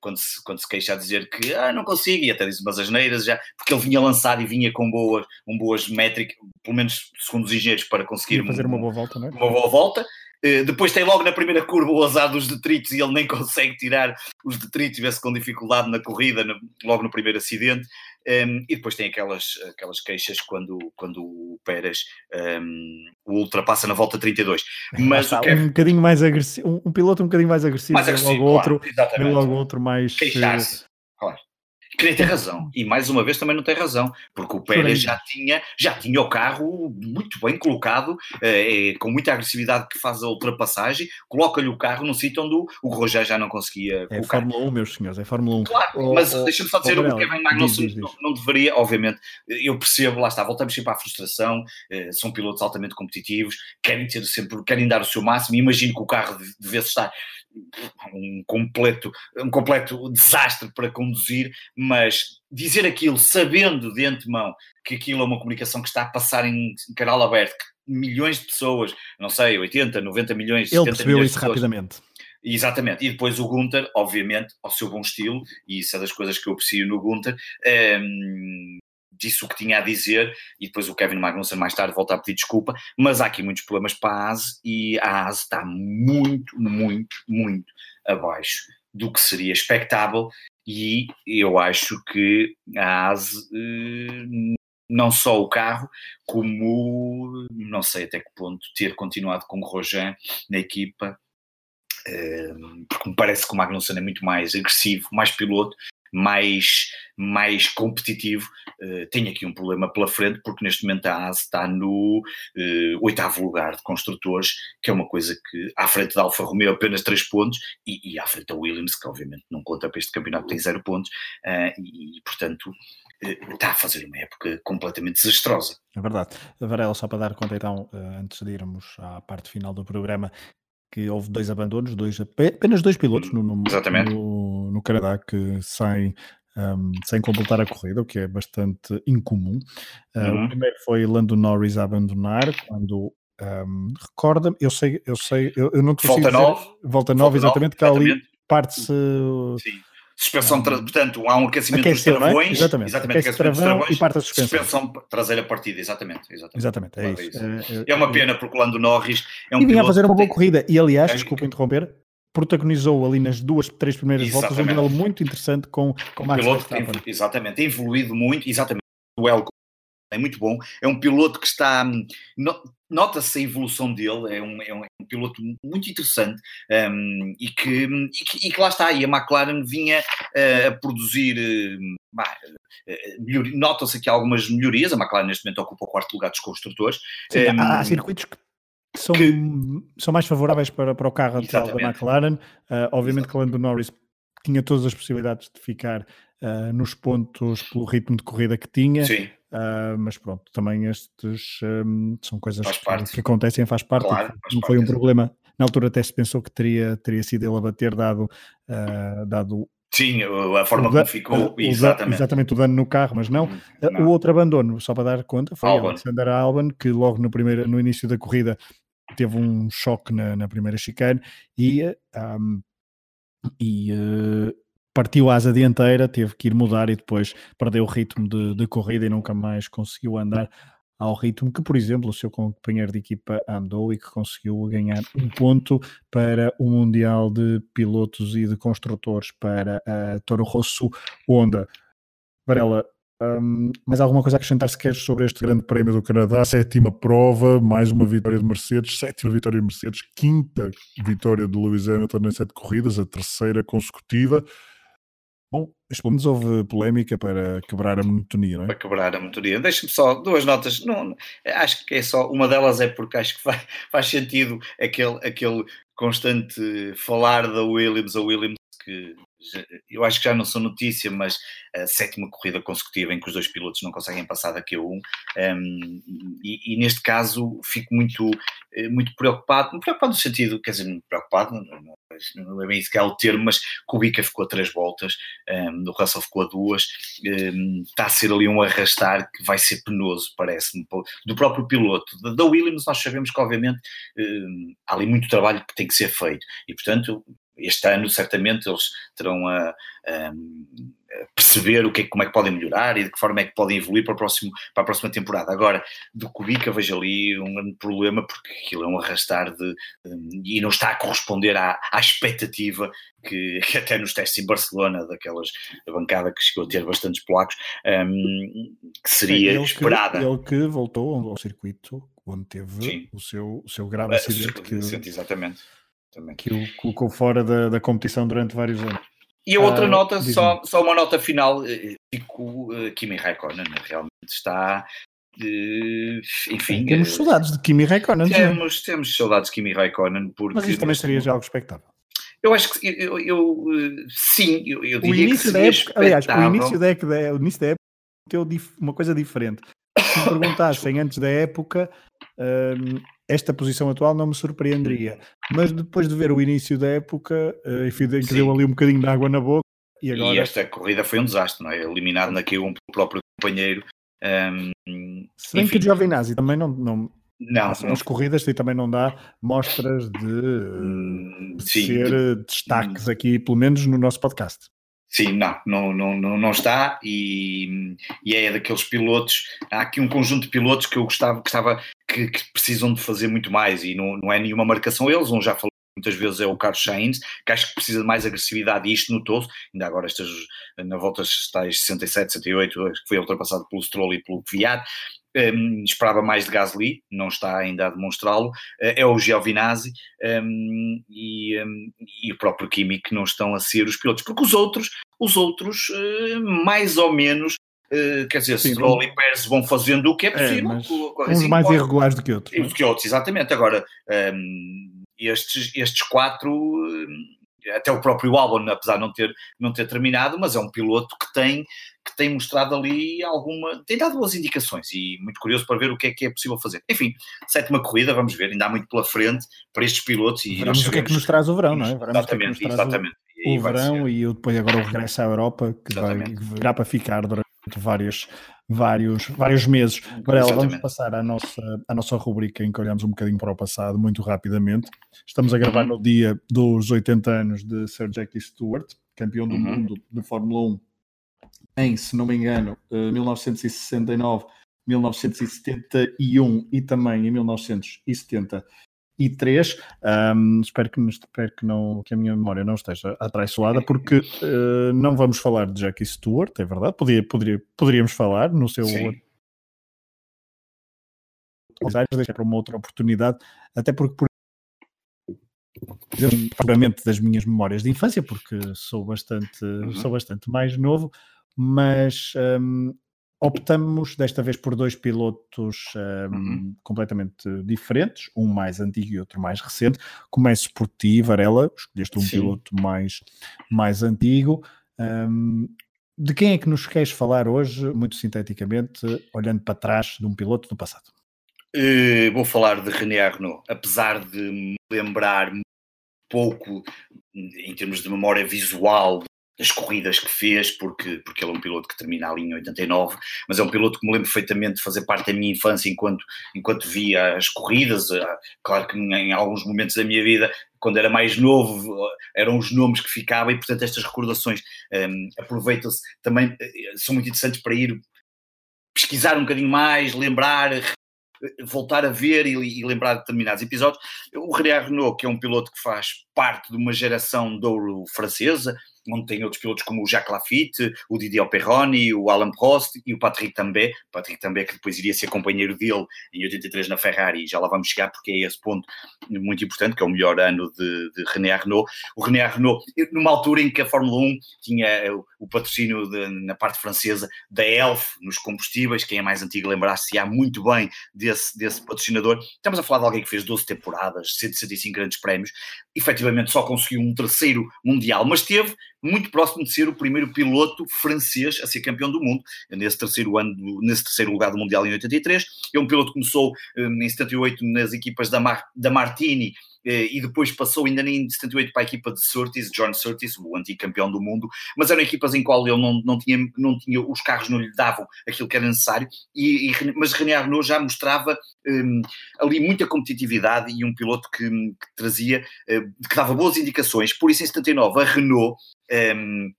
[SPEAKER 2] quando se, quando se queixa a dizer que ah, não consigo, e até diz umas asneiras já, porque ele vinha lançar e vinha com boas, um boas métricas, pelo menos segundo os engenheiros, para conseguir
[SPEAKER 1] fazer uma boa volta, não é?
[SPEAKER 2] Uma boa volta, eh, depois tem logo na primeira curva o azar dos detritos e ele nem consegue tirar os detritos, vê-se com dificuldade na corrida, logo no primeiro acidente. Um, ehm, e depois tem aquelas, aquelas queixas quando, quando o Pérez um, ehm, o ultrapassa na volta 32. Mas
[SPEAKER 1] ah, um bocadinho mais agressivo, um, um, piloto um bocadinho mais agressivo,
[SPEAKER 2] mais agressivo
[SPEAKER 1] logo,
[SPEAKER 2] claro,
[SPEAKER 1] outro, logo outro mais.
[SPEAKER 2] Queixar-se. Claro. Queria ter razão. E mais uma vez também não tem razão, porque o Pérez já tinha, já tinha o carro muito bem colocado, eh, com muita agressividade que faz a ultrapassagem, coloca-lhe o carro num sítio onde o, o Roger já não conseguia
[SPEAKER 1] é colocar. É Fórmula 1, meus senhores, é Fórmula 1.
[SPEAKER 2] Claro, oh, mas oh, deixa-me só dizer, oh, o Kevin Magnussen não, não, deveria, obviamente, eu percebo, lá está, voltamos sempre à frustração, eh, são pilotos altamente competitivos, querem ter sempre, querem dar o seu máximo, imagino que o carro devesse estar um completo, um completo desastre para conduzir, mas dizer aquilo sabendo de antemão que aquilo é uma comunicação que está a passar em canal aberto, que milhões de pessoas, não sei, 80, 90 milhões,
[SPEAKER 1] Ele percebeu isso rapidamente.
[SPEAKER 2] Exatamente, e depois o Gunter, obviamente, ao seu bom estilo, e isso é das coisas que eu aprecio no Gunter, um, disse o que tinha a dizer e depois o Kevin Magnussen mais tarde volta a pedir desculpa, mas há aqui muitos problemas para a ASE e a ASE está muito, muito, muito abaixo do que seria expectável e eu acho que a ASE eh, não só o carro, como não sei até que ponto ter continuado com o Rojan na equipa eh, porque me parece que o Magnussen é muito mais agressivo, mais piloto, mais, mais competitivo, uh, tem aqui um problema pela frente, porque neste momento a ASE está no uh, oitavo lugar de construtores, que é uma coisa que à frente da Alfa Romeo apenas 3 pontos, e, e à frente da Williams, que obviamente não conta para este campeonato, tem 0 pontos, uh, e, e portanto está a fazer uma época completamente desastrosa.
[SPEAKER 1] É verdade. Varela, só para dar conta então, antes de irmos à parte final do programa, que houve dois abandonos, dois, apenas dois pilotos no, no, no, no Canadá que saem um, sem completar a corrida, o que é bastante incomum. Uh, uhum. O primeiro foi Lando Norris a abandonar, quando um, recorda-me, eu sei, eu sei, eu, eu não te
[SPEAKER 2] Volta 9.
[SPEAKER 1] Volta 9, exatamente, que ali parte-se.
[SPEAKER 2] Suspensão, tra... portanto, há um aquecimento Aquece, dos é? travões. É?
[SPEAKER 1] Exatamente. exatamente aquecimento travão dos travões, e parte a suspensão.
[SPEAKER 2] Suspensão traseira partida, exatamente. Exatamente,
[SPEAKER 1] exatamente é, isso.
[SPEAKER 2] É, é, uma pena porque o Lando Norris é um
[SPEAKER 1] E vinha a fazer uma boa corrida. E aliás, desculpa interromper, protagonizou ali nas duas, três primeiras exatamente. voltas um duelo muito interessante com, com o Max
[SPEAKER 2] piloto tem, Exatamente, tem evoluído muito, exatamente. O duelo é muito bom. É um piloto que está. Hum, nota-se a evolução dele, é um, é um, é piloto muito interessante um, e, que, e, que, e, que, lá está. E a McLaren vinha uh, a produzir. Uh, Nota-se aqui algumas melhorias. A McLaren neste momento ocupa o quarto lugar dos construtores.
[SPEAKER 1] Sim, um, há, há circuitos que são, que, são mais favoráveis para, para o carro atual da McLaren. Uh, obviamente exatamente. que Lando Norris tinha todas as possibilidades de ficar uh, nos pontos pelo ritmo de corrida que tinha.
[SPEAKER 2] Sim.
[SPEAKER 1] Uh, mas pronto, também estes um, são coisas que, que, acontecem, faz parte.
[SPEAKER 2] Claro,
[SPEAKER 1] faz não parte foi um problema. Na altura até se pensou que teria, teria sido ele a bater, dado, uh, dado
[SPEAKER 2] Sim, a forma como ficou,
[SPEAKER 1] o, exatamente. exatamente o dano no carro, mas não. Hum, não. O outro abandono, só para dar conta, foi Albon. Alexander Albon, que logo no, primeiro, no início da corrida teve um choque na, na primeira chicane e, um, e uh, partiu a asa dianteira, teve que ir mudar e depois perdeu o ritmo de, de, corrida e nunca mais conseguiu andar ao ritmo que, por exemplo, o seu companheiro de equipa andou e que conseguiu ganhar um ponto para o Mundial de Pilotos e de Construtores para a Toro Rosso Honda. Varela, um, mais alguma coisa a acrescentar se queres sobre este Grande Prémio do Canadá? Sétima prova, mais uma vitória de Mercedes, sétima vitória de Mercedes, quinta vitória de Lewis Hamilton em sete corridas, a terceira consecutiva. Bom, menos houve polémica para quebrar a monotonia, não é?
[SPEAKER 2] Para quebrar a monotonia. Deixa-me só duas notas. Não, acho que é só. Uma delas é porque acho que faz, faz sentido aquele, aquele constante falar da Williams, a Williams que eu acho que já não sou notícia, mas a sétima corrida consecutiva em que os dois pilotos não conseguem passar daqui a um, um e, e, neste caso fico muito, eh, muito preocupado, preocupado no sentido, quer dizer, preocupado, não, não é bem isso que é o termo, mas Kubica ficou a três voltas, um, o Russell ficou a duas, um, está a ser ali um arrastar que vai ser penoso, parece-me, do próprio piloto. Da Williams nós sabemos que obviamente um, há ali muito trabalho que tem que ser feito, e portanto este ano certamente eles terão a, a, perceber o que é, como é que podem melhorar e de que forma é que podem evoluir para, o próximo, para a próxima temporada. Agora, do Kubica vejo ali um grande problema porque aquilo é um arrastar de, de e não está a corresponder à, à expectativa que, que, até nos testes em Barcelona, daquelas da bancada que chegou a ter bastantes polacos, um, que seria ele esperada.
[SPEAKER 1] Que, ele que voltou ao circuito onde teve o seu, o seu grave acidente. Que,
[SPEAKER 2] exatamente
[SPEAKER 1] também. Que o colocou fora da, da competição durante vários anos.
[SPEAKER 2] E a outra ah, nota, só, só uma nota final, eh, fico uh, Kimi Raikkonen realmente está uh, enfim.
[SPEAKER 1] Temos uh, saudades de Kimi Raikkonen.
[SPEAKER 2] Temos, temos saudades de Kimi Raikkonen porque.
[SPEAKER 1] Mas isso também seria já algo expectável.
[SPEAKER 2] Eu acho que eu, eu sim, eu, eu
[SPEAKER 1] diria o início que da época, aliás, o início da época, o início da época deu uma coisa diferente. Se me perguntassem antes da época, um, esta posição atual não me surpreenderia. Mas depois de ver o início da época, uh, enfim, que deu ali um bocadinho de água na boca. E, agora...
[SPEAKER 2] e esta corrida foi um desastre, não é? Eliminado naquele um próprio companheiro. Um,
[SPEAKER 1] Se bem enfim. que o Giovinazzi também não, não, não, não, as corridas e também não dá mostras de, hum, de ser destaques aqui, pelo menos no nosso podcast.
[SPEAKER 2] Sim, não, não, não, não está e, e, é daqueles pilotos, há aqui um conjunto de pilotos que eu gostava, gostava que, que precisam de fazer muito mais e não, não é nenhuma marcação. Eles, um já falou muitas vezes é o Carlos Sainz, que acho que precisa de mais agressividade e isto notou-se, ainda agora estas, na volta tais 67, 68, que foi ultrapassado pelo Stroll e pelo Kvyat, um, esperava mais de Gasly, não está ainda a demonstrá-lo, uh, é o Giovinazzi um, e, um, e, o próprio Kimi que não estão a ser os pilotos, porque os outros, os outros uh, mais ou menos Uh, quer dizer, Sim, Stroll e Pérez vão fazendo o que é, é possível.
[SPEAKER 1] É, uns mais pode, irregulares do que outros.
[SPEAKER 2] Do que outros, exatamente. Agora, um, estes, estes quatro, hum, até o próprio Albon, apesar de não ter, não ter terminado, mas é um piloto que tem, que tem mostrado ali alguma. tem dado boas indicações e muito curioso para ver o que é que é possível fazer. Enfim, sétima corrida, vamos ver, ainda há muito pela frente para estes pilotos e
[SPEAKER 1] Veremos o que é que nos traz o verão, não é? Veremos
[SPEAKER 2] exatamente,
[SPEAKER 1] é
[SPEAKER 2] exatamente.
[SPEAKER 1] O, o verão e depois agora o regresso à Europa, que exatamente. vai, virá para ficar durante vários, vários, vários meses. Agora, vamos passar à nossa, à nossa rubrica em que olhamos um bocadinho para o passado, muito rapidamente. Estamos a gravar uhum. no dia dos 80 anos de Sir Jackie Stewart, campeão do uhum. mundo de Fórmula 1 em, se não me engano, 1969, eh, 1971 e também em 1970 e 3. Um, espero, que, espero que, não, que a minha memória não esteja atraiçoada, porque uh, não vamos falar de Jackie Stewart, é verdade. Podia, poderia, poderíamos falar no seu.
[SPEAKER 2] Sim.
[SPEAKER 1] deixar para uma outra oportunidade, até porque por propriamente das minhas memórias de infância, porque sou bastante, uhum. sou bastante mais novo, mas um, optamos desta vez por dois pilotos um, uhum. completamente diferentes, um mais antigo e outro mais recente. Começo por ti, Varela, escolheste um Sim. piloto mais, mais antigo. Um, de quem é que nos queres falar hoje, muito sinteticamente, olhando para trás de um piloto do passado?
[SPEAKER 2] Uh, vou falar de René Arnaud, apesar de me lembrar pouco em termos de memória visual das corridas que fez, porque, porque ele é um piloto que termina ali em 89, mas é um piloto que me lembro perfeitamente de fazer parte da minha infância enquanto, enquanto via as corridas. Ah, claro que em alguns momentos da minha vida, quando era mais novo, eram os nomes que ficavam, e portanto estas recordações um, aproveitam-se também, eh, são muito interessantes para ir pesquisar um bocadinho mais, lembrar, voltar a ver e, e, lembrar de determinados episódios. O René Renault, que é um piloto que faz parte de uma geração de ouro francesa, onde tem outros pilotos como o Jacques Lafitte, o Didier Perroni, o Alain Prost e o Patrick Tambay. Patrick Tambay que depois iria ser companheiro dele em 83 na Ferrari, já lá vamos chegar porque é esse ponto muito importante, que é o melhor ano de, de René Arnault. O René Arnault, numa altura em que a Fórmula 1 tinha o, o patrocínio de, na parte francesa da Elf, nos combustíveis, quem é mais antigo lembrar-se há muito bem desse, desse patrocinador. Estamos a falar de alguém que fez 12 temporadas, 165 grandes prémios, efetivamente só conseguiu um terceiro mundial, mas teve muito próximo de ser o primeiro piloto francês a ser campeão do mundo, nesse terceiro ano, nesse terceiro lugar do Mundial em 83. É um piloto que começou um, em 78 nas equipas da, Mar, da Martini e depois passou ainda em 78 para a equipa de Surtees, John Surtees, o antigo campeão do mundo, mas eram equipas em qual ele não, não, tinha, não tinha, os carros não lhe davam aquilo que era necessário, e, e mas René Arnault já mostrava um, ali muita competitividade e um piloto que, que trazia, uh, que dava boas indicações, por isso em 79 a Renault, um,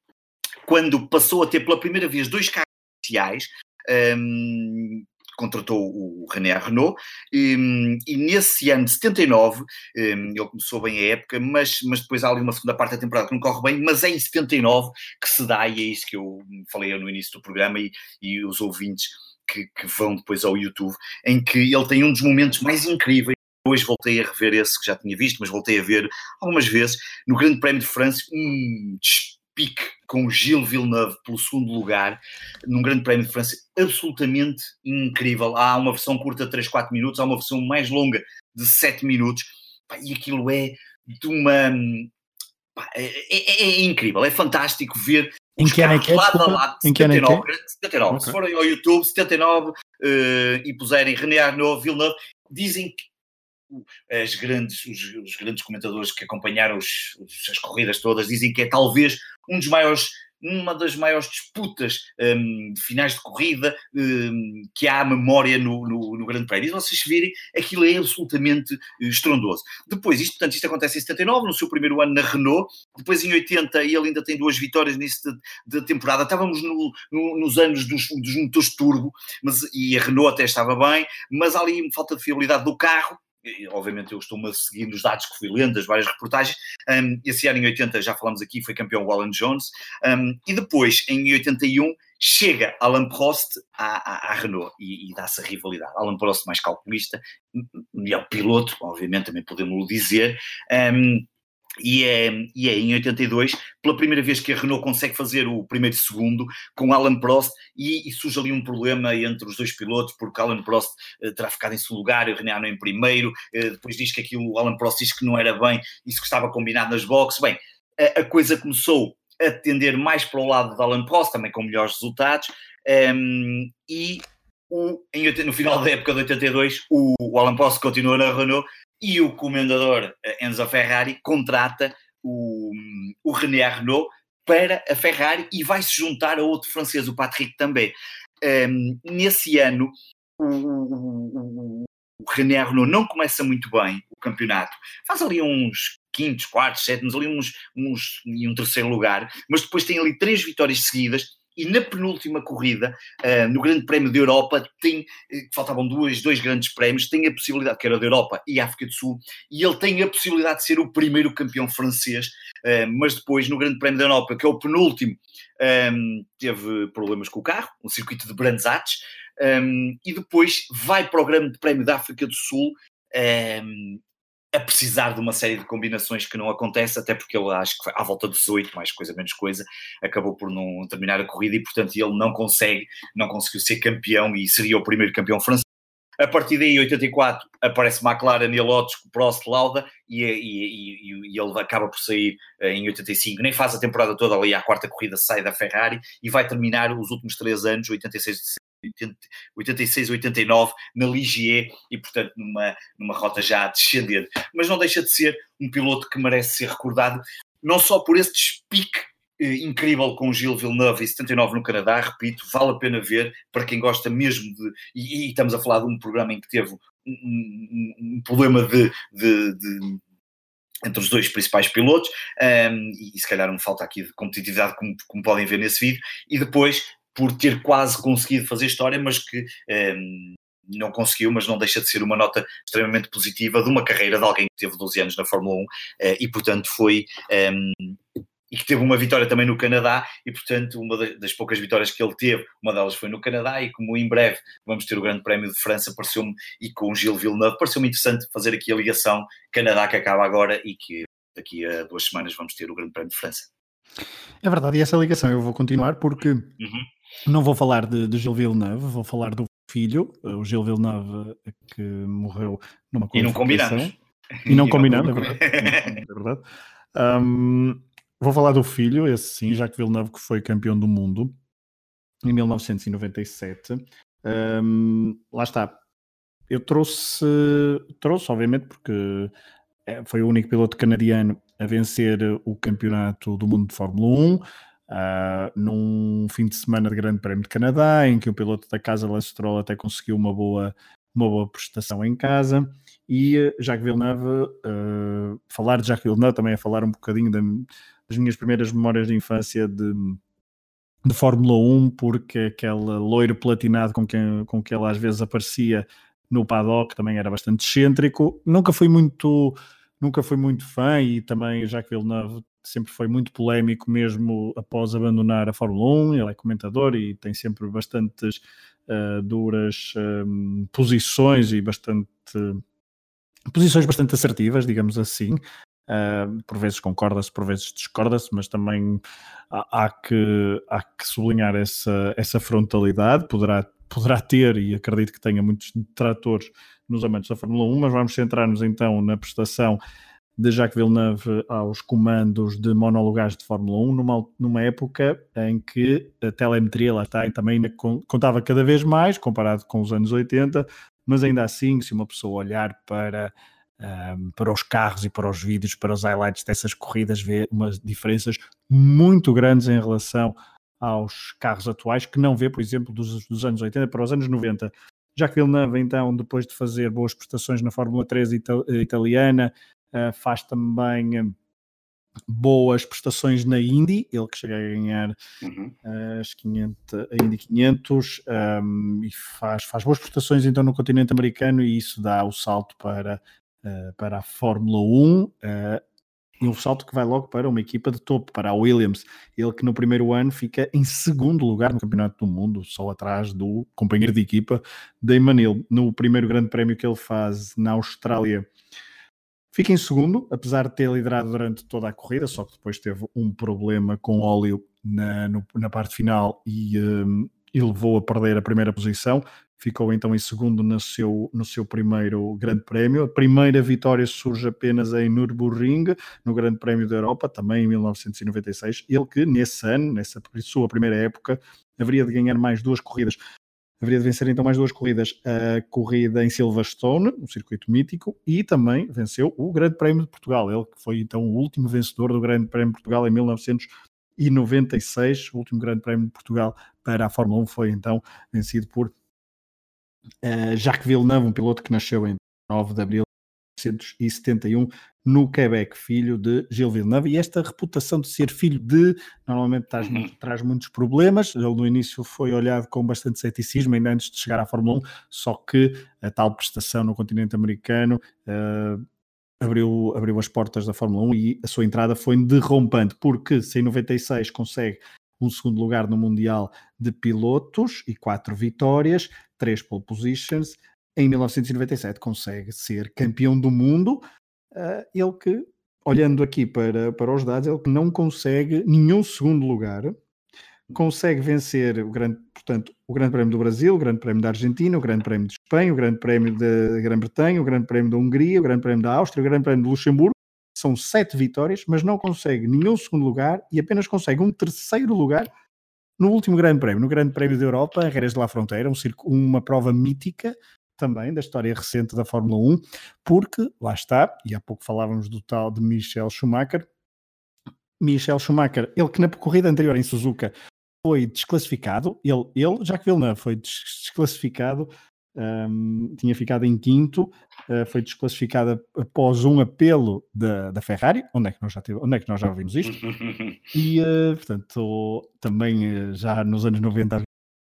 [SPEAKER 2] quando passou a ter pela primeira vez dois carros oficiais, um, contratou o René Renault e, e, nesse ano de 79, ele começou bem a época, mas, mas depois há ali uma segunda parte da temporada que não corre bem, mas é em 79 que se dá, e é isso que eu falei no início do programa e, e os ouvintes que, que vão depois ao YouTube, em que ele tem um dos momentos mais incríveis. Hoje voltei a rever esse que já tinha visto, mas voltei a ver algumas vezes no Grande Prémio de França, um despique com o Gilles Villeneuve pelo segundo lugar, num Grande Prémio de França absolutamente incrível. Há uma versão curta de 3, 4 minutos, há uma versão mais longa de 7 minutos, e aquilo é de uma. É, é, é, incrível, é fantástico ver
[SPEAKER 1] em que ano é que é? Lado a lado,
[SPEAKER 2] em que 79, é 79. Okay. Se forem ao YouTube, 79, uh, e puserem René Arnaud, Villeneuve, dizem que as grandes, os, os, grandes comentadores que acompanharam os, os, as corridas todas dizem que é talvez um dos maiores uma das maiores disputas um, de finais de corrida um, que há a memória no, no, no, Grande Prémio. E vocês virem, aquilo é absolutamente uh, estrondoso. Depois, isto, portanto, isto acontece em 79, no seu primeiro ano na Renault, depois em 80 ele ainda tem duas vitórias nisso de temporada. Estávamos no, nos anos dos, dos motores turbo, mas, e a Renault até estava bem, mas há ali falta de fiabilidade do carro, obviamente eu estou-me a seguir nos dados que fui lendo, das várias reportagens, um, esse ano em 80, já falamos aqui, foi campeão o Alan Jones, um, e depois, em 81, chega Alan Prost à, à, à Renault e, e dá-se a rivalidade. Alan Prost mais calculista, melhor piloto, obviamente também podemos dizer, um, e é, e é em 82, pela primeira vez que a Renault consegue fazer o primeiro e segundo com Alan Prost e, e, surge ali um problema entre os dois pilotos, porque Alan Prost uh, terá ficado em segundo lugar e o Arnoux em primeiro, uh, depois diz que aquilo, o Alan Prost diz que não era bem, isso que estava combinado nas boxes, bem, a, a coisa começou a tender mais para o lado de Alan Prost, também com melhores resultados, um, ehm, e o, em, no final da época de 82, o, o Alan Prost continua na Renault e o comendador eh, Enzo Ferrari contrata o, o René Arnault para a Ferrari e vai se juntar a outro francês, o Patrick também. Um, nesse ano, o, o, o, René Arnault não começa muito bem o campeonato, faz ali uns quintos, quartos, sétimos, ali uns, uns e um terceiro lugar, mas depois tem ali três vitórias seguidas e na penúltima corrida, uh, no Grande Prémio da Europa, tem, uh, faltavam duas, dois grandes prémios, tem a possibilidade, que era da Europa e África do Sul, e ele tem a possibilidade de ser o primeiro campeão francês, uh, mas depois no Grande Prémio da Europa, que é o penúltimo, um, teve problemas com o carro, um circuito de Brands um, e depois vai para o Grande Prémio da África do Sul um, a precisar de uma série de combinações que não acontece, até porque ele acho que à volta de 18, mais coisa menos coisa, acabou por não terminar a corrida e portanto ele não consegue, não conseguiu ser campeão e seria o primeiro campeão francês. A partir daí, 84, aparece McLaren e Lotus Prost Lauda e, e, e, e, ele acaba por sair eh, em 85, nem faz a temporada toda ali, à quarta corrida sai da Ferrari e vai terminar os últimos três anos, 86 86, 89 na Ligier e portanto numa, numa rota já descendente. Mas não deixa de ser um piloto que merece ser recordado não só por este despique eh, incrível com Gil Villeneuve e 79 no Canadá, repito, vale a pena ver para quem gosta mesmo de. E, e estamos a falar de um programa em que teve um, um, um problema de, de, de entre os dois principais pilotos, um, e se calhar não falta aqui de competitividade, como, como, podem ver nesse vídeo, e depois por ter quase conseguido fazer história, mas que um, ehm, não conseguiu, mas não deixa de ser uma nota extremamente positiva de uma carreira de alguém que teve 12 anos na Fórmula 1 uh, eh, e, portanto, foi. Um, ehm, e que teve uma vitória também no Canadá, e portanto, uma das poucas vitórias que ele teve, uma delas foi no Canadá, e como em breve vamos ter o Grande Prémio de França, pareceu-me, e com o Gil Villeneuve, pareceu-me interessante fazer aqui a ligação Canadá que acaba agora e que daqui a duas semanas vamos ter o Grande Prémio de França.
[SPEAKER 1] É verdade, e essa ligação eu vou continuar porque uhum. Não vou falar de, de Gil Villeneuve, vou falar do filho, o Gil Villeneuve, que morreu numa
[SPEAKER 2] E não combinamos.
[SPEAKER 1] E não combinamos, é verdade. é verdade. Um, vou falar do filho, esse sim, Jacques Villeneuve, que foi campeão do mundo em 1997. Um, lá está. Eu trouxe, trouxe, obviamente, porque é, foi o único piloto canadiano a vencer o campeonato do mundo de Fórmula 1 uh, num fim de semana de Grande Prémio de Canadá, em que o piloto da casa Lance Stroll até conseguiu uma boa, uma boa prestação em casa. E uh, Jacques Villeneuve, uh, falar de Jacques Villeneuve também é falar um bocadinho das minhas primeiras memórias de infância de, de Fórmula 1, porque aquele loiro platinado com quem, com que ele às vezes aparecia no paddock também era bastante excêntrico. Nunca fui muito nunca fui muito fã e também Jacques Villeneuve sempre foi muito polémico mesmo após abandonar a Fórmula 1, ele é comentador e tem sempre bastantes uh, duras um, posições e bastante posições bastante assertivas, digamos assim. Uh, por vezes concorda-se, por vezes discorda-se, mas também há, há, que, há que sublinhar essa, essa frontalidade. Poderá, poderá ter, e acredito que tenha muitos detratores nos amantes da Fórmula 1, mas vamos centrar-nos então na prestação de Jacques Villeneuve aos comandos de monolugares de Fórmula 1, numa, numa época em que a telemetria lá está, também contava cada vez mais, comparado com os anos 80, mas ainda assim, se uma pessoa olhar para, um, para os carros e para os vídeos, para os highlights dessas corridas, vê umas diferenças muito grandes em relação aos carros atuais, que não vê, por exemplo, dos, dos anos 80 para os anos 90. Jacques Villeneuve, então, depois de fazer boas prestações na Fórmula 3 italiana, faz também eh, boas prestações na Indy, ele que chega a ganhar uhum. uh, as 500, a Indy 500 um, ehm, e faz, faz boas prestações então no continente americano e isso dá o salto para, uh, para a Fórmula 1 uh, e um salto que vai logo para uma equipa de topo, para a Williams, ele que no primeiro ano fica em segundo lugar no Campeonato do Mundo, só atrás do companheiro de equipa, Damon Hill, no primeiro grande prémio que ele faz na Austrália Fica em segundo, apesar de ter liderado durante toda a corrida, só que depois teve um problema com óleo na, no, na parte final e, um, e, levou a perder a primeira posição. Ficou então em segundo no seu, no seu primeiro Grande Prémio. A primeira vitória surge apenas em Nürburgring, no Grande Prémio da Europa, também em 1996. Ele que nesse ano, nessa sua primeira época, haveria de ganhar mais duas corridas haveria de vencer então mais duas corridas. A corrida em Silverstone, um circuito mítico, e também venceu o Grande Prémio de Portugal. Ele que foi então o último vencedor do Grande Prémio de Portugal em 1996. O último Grande Prémio de Portugal para a Fórmula 1 foi então vencido por uh, Jacques Villeneuve, um piloto que nasceu em 9 de abril 1971 no Quebec, filho de Gilles Villeneuve, e esta reputação de ser filho de, normalmente traz, uhum. traz, muitos problemas, ele no início foi olhado com bastante ceticismo, ainda antes de chegar à Fórmula 1, só que a tal prestação no continente americano uh, abriu, abriu as portas da Fórmula 1 e a sua entrada foi derrompante, porque se em 96 consegue um segundo lugar no Mundial de Pilotos e quatro vitórias, três pole positions. Em 1997 consegue ser campeão do mundo. Uh, ele que, olhando aqui para, para os dados, ele que não consegue nenhum segundo lugar. Consegue vencer o grande, portanto, o Grande Prémio do Brasil, o Grande Prémio da Argentina, o Grande Prémio de Espanha, o Grande Prémio da Grã-Bretanha, o Grande Prémio da Hungria, o Grande Prémio da Áustria, o Grande Prémio de Luxemburgo. São sete vitórias, mas não consegue nenhum segundo lugar e apenas consegue um terceiro lugar no último Grande Prémio, no Grande Prémio da Europa, Jerez de la Fronteira, um uma prova mítica também da história recente da Fórmula 1, porque lá está, e há pouco falávamos do tal de Michel Schumacher. Michel Schumacher, ele que na corrida anterior em Suzuka foi desclassificado, ele, ele Jacques Villeneuve foi desclassificado um, tinha ficado em quinto, uh, foi desclassificada após um apelo da, da Ferrari, onde é, que nós já tive, onde é que nós já ouvimos isto? e, uh, portanto, também uh, já nos anos 90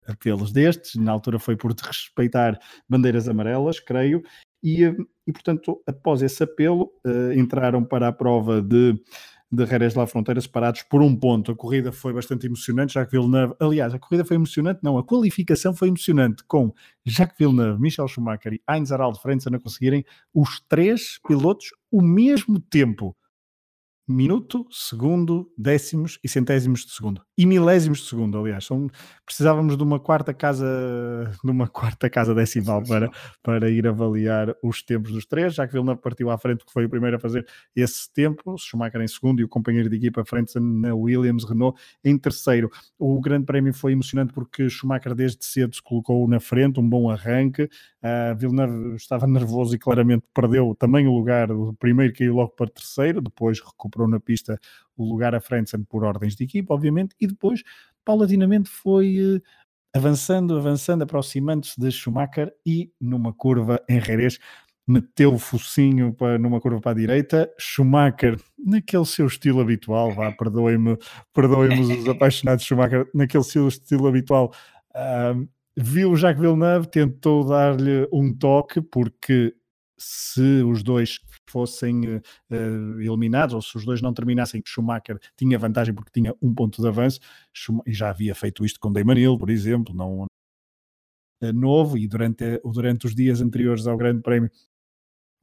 [SPEAKER 1] apelos destes, na altura foi por respeitar bandeiras amarelas, creio, e, e portanto, após esse apelo, entraram para a prova de de Jerez La Fronteira separados por um ponto. A corrida foi bastante emocionante, Jacques Villeneuve, aliás, a corrida foi emocionante, não, a qualificação foi emocionante, com Jacques Villeneuve, Michel Schumacher e Heinz Harald Frentzen a conseguirem os três pilotos o mesmo tempo minuto, segundo, décimos e centésimos de segundo. E milésimos de segundo, aliás. São, precisávamos de uma quarta casa, de uma quarta casa decimal para, para ir avaliar os tempos dos três, já que Villeneuve partiu à frente porque foi o primeiro a fazer esse tempo, Schumacher em segundo e o companheiro de equipa frente na Williams Renault em terceiro. O grande prémio foi emocionante porque Schumacher desde cedo se colocou na frente, um bom arranque. Uh, Villeneuve estava nervoso e claramente perdeu também o lugar, o primeiro caiu logo para terceiro, depois recuperou na pista o lugar à frente por ordens de equipa, obviamente, e depois, paulatinamente, foi uh, avançando, avançando, aproximando-se de Schumacher e numa curva em Jerez meteu o focinho para, numa curva para a direita, Schumacher, naquele seu estilo habitual, vá, perdoem-me, perdoem-me os apaixonados de Schumacher, naquele seu estilo habitual, uh, viu Jacques Villeneuve, tentou dar-lhe um toque, porque se os dois fossem uh, eliminados ou se os dois não terminassem, Schumacher tinha vantagem porque tinha um ponto de avanço e já havia feito isto com Damon Hill, por exemplo, não uh, novo e durante, durante os dias anteriores ao Grande Prémio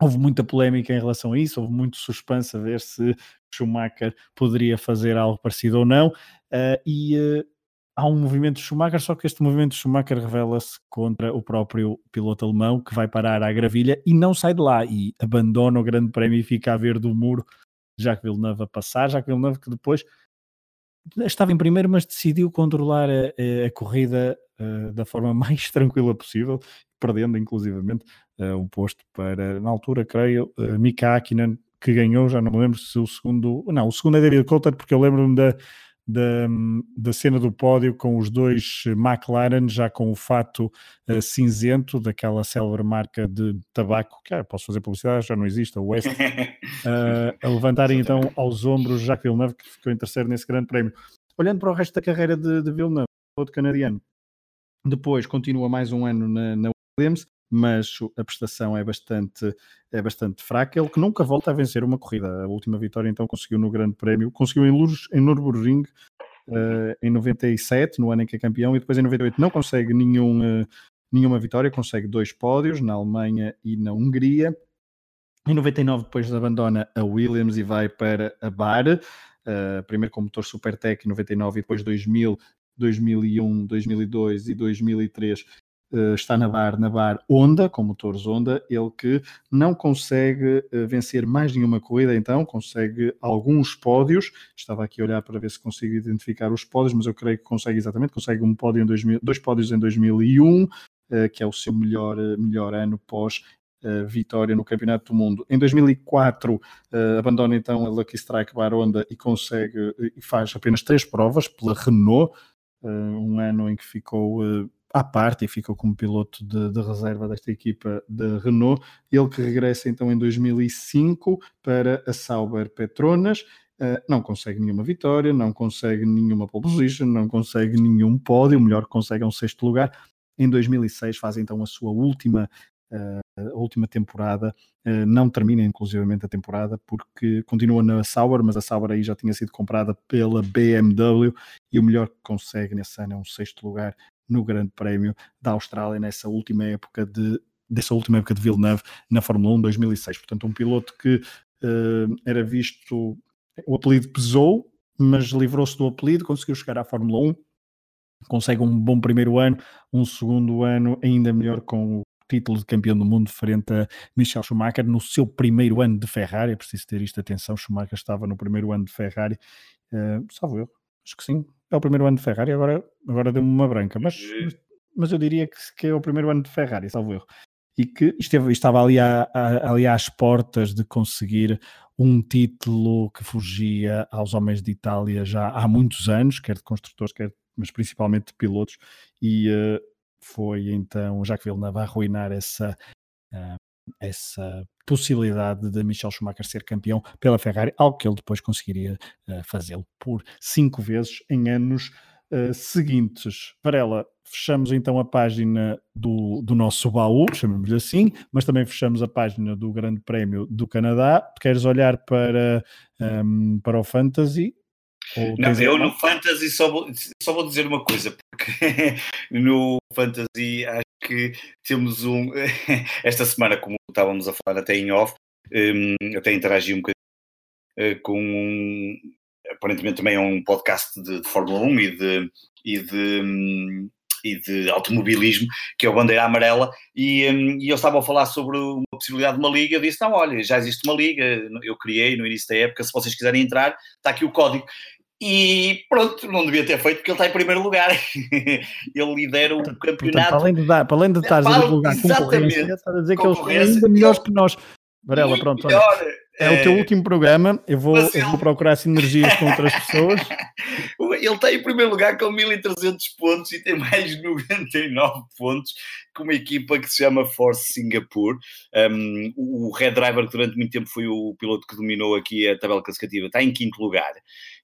[SPEAKER 1] houve muita polémica em relação a isso, houve muito suspense a ver se Schumacher poderia fazer algo parecido ou não uh, e há um movimento Schumacher, só que este movimento Schumacher revela-se contra o próprio piloto alemão que vai parar à gravilha e não sai de lá e abandona o grande prémio e fica a ver do muro Jacques Villeneuve a passar, Jacques Villeneuve que depois estava em primeiro mas decidiu controlar a, a corrida uh, da forma mais tranquila possível, perdendo inclusivamente uh, o posto para, na altura creio, uh, Mika Hakkinen que ganhou, já não me lembro se o segundo, não, o segundo é David Coulthard porque eu lembro-me da da, da cena do pódio com os dois McLaren, já com o fato uh, cinzento daquela célebre marca de tabaco, que ah, posso fazer publicidade, já não existe, a West, uh, a levantarem então aos ombros Jacques Villeneuve, que ficou em terceiro nesse grande prémio. Olhando para o resto da carreira de, de Villeneuve, outro canadiano, depois continua mais um ano na, na Williams, mas a prestação é bastante, é bastante fraca. Ele que nunca volta a vencer uma corrida. A última vitória então conseguiu no Grande Prémio, conseguiu em, Lourdes, em Nürburgring uh, em 97, no ano em que é campeão, e depois em 98 não consegue nenhum, uh, nenhuma vitória, consegue dois pódios na Alemanha e na Hungria. Em 99 depois abandona a Williams e vai para a Bar, uh, primeiro com motor Supertech em 99 e depois 2000 2001, 2002 e 2003 Uh, está na bar, na bar Honda, com motores Honda, ele que não consegue uh, vencer mais nenhuma corrida, então consegue alguns pódios. Estava aqui a olhar para ver se consigo identificar os pódios, mas eu creio que consegue exatamente. Consegue um pódio em 2000, dois pódios em 2001, uh, eh, que é o seu melhor, melhor ano pós. vitória no Campeonato do Mundo. Em 2004 abandona então a Lucky Strike Bar Honda e consegue e faz apenas três provas pela Renault, um ano em que ficou à parte e ficou como piloto de, de, reserva desta equipa da Renault. Ele que regressa então em 2005 para a Sauber Petronas. Uh, não consegue nenhuma vitória, não consegue nenhuma pole position, não consegue nenhum pódio, o melhor que consegue é um sexto lugar. Em 2006 faz então a sua última Uh, última temporada uh, não termina inclusivamente a temporada porque continua na Sauber, mas a Sauber aí já tinha sido comprada pela BMW e o melhor que consegue nesse ano é um sexto lugar no Grande Prémio da Austrália nessa última época de dessa última época de Villeneuve na Fórmula 1 2006. Portanto, um piloto que uh, era visto, o apelido pesou, mas livrou-se do apelido, conseguiu chegar à Fórmula 1, consegue um bom primeiro ano, um segundo ano ainda melhor com o título de campeão do mundo frente a Michel Schumacher no seu primeiro ano de Ferrari. É preciso ter isto atenção. Schumacher estava no primeiro ano de Ferrari, uh, salvo eu, acho que sim. É o primeiro ano de Ferrari, agora, agora deu-me uma branca, mas, mas eu diria que, que, é o primeiro ano de Ferrari, salvo eu. E que esteve, estava ali, a, a, ali às portas de conseguir um título que fugia aos homens de Itália já há muitos anos, quer de construtores, quer, mas principalmente de pilotos, e uh, foi então Jacques Villeneuve a arruinar essa, uh, essa possibilidade de Michel Schumacher ser campeão pela Ferrari, algo que ele depois conseguiria uh, fazê-lo por cinco vezes em anos uh, seguintes. Varela, fechamos então a página do, do nosso baú, chamamos-lhe assim, mas também fechamos a página do Grande Prémio do Canadá. Queres olhar para, um, ehm, para o Fantasy?
[SPEAKER 2] Não, eu no Fantasy só vou, só vou dizer uma coisa, porque no Fantasy acho que temos um. Esta semana, como estávamos a falar até em off, um, até interagi um bocadinho uh, com um. Aparentemente também é um podcast de, de Fórmula 1 e de, e de, um, e de automobilismo, que é o Bandeira Amarela, e, um, e eles estavam a falar sobre uma possibilidade de uma liga. Eu disse: Não, olha, já existe uma liga, eu criei no início da época. Se vocês quiserem entrar, está aqui o código. E pronto, não devia ter feito porque ele está em primeiro lugar. ele lidera o
[SPEAKER 1] portanto,
[SPEAKER 2] campeonato.
[SPEAKER 1] Portanto, para, além de dar, para além de estar a divulgar concorrência, está a dizer que eles são ainda melhores que nós. Varela, pronto, olha, é, o teu é. último programa. Eu vou, eu vou procurar sinergias com outras pessoas.
[SPEAKER 2] Ele está em primeiro lugar com 1300 pontos e tem mais 99 pontos com uma equipa que se chama Force Singapore. Um, o Red Driver, que durante muito tempo foi o piloto que dominou aqui a tabela classificativa, está em quinto lugar.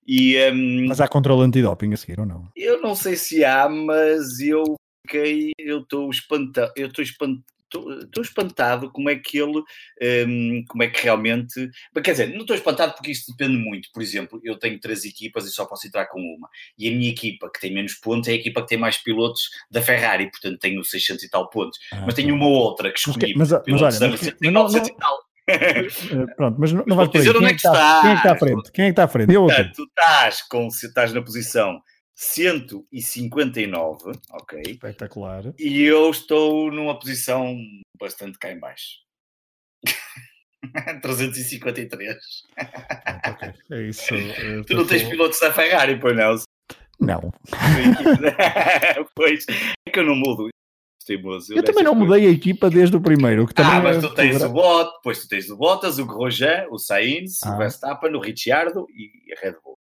[SPEAKER 2] E, um,
[SPEAKER 1] mas há controle antidoping a seguir ou não?
[SPEAKER 2] Eu não sei se há, mas eu fiquei, eu estou espantado, eu estou espantado estou espantado como é que ele, um, como é que realmente. Quer dizer, não estou espantado porque isto depende muito. Por exemplo, eu tenho três equipas e só posso entrar com uma. E a minha equipa, que tem menos pontos, é a equipa que tem mais pilotos da Ferrari, portanto tenho 600 e tal pontos. Ah, mas tenho uma outra que escolhi.
[SPEAKER 1] Mas, mas, mas olha, mas, mas, não, não, e tal. Eh, pronto, mas não, não vais por aí. Quem é, que está, quem é que está à frente? Quem é que está à frente? Eu
[SPEAKER 2] tu estás, com, estás na posição 159, ok?
[SPEAKER 1] Espetacular.
[SPEAKER 2] E eu estou numa posição bastante cá em baixo. 353.
[SPEAKER 1] okay. É isso.
[SPEAKER 2] Tu não tens pilotos da Ferrari, pois não?
[SPEAKER 1] Não.
[SPEAKER 2] pois, é que eu não mudo
[SPEAKER 1] teimoso. Eu, eu também não mudei a equipa desde o primeiro. Que também
[SPEAKER 2] ah, mas é tu tens o Bottas, depois tu tens o Bottas, o Grosjean, o Sainz, ah. o Verstappen, o Ricciardo e a Red Bull.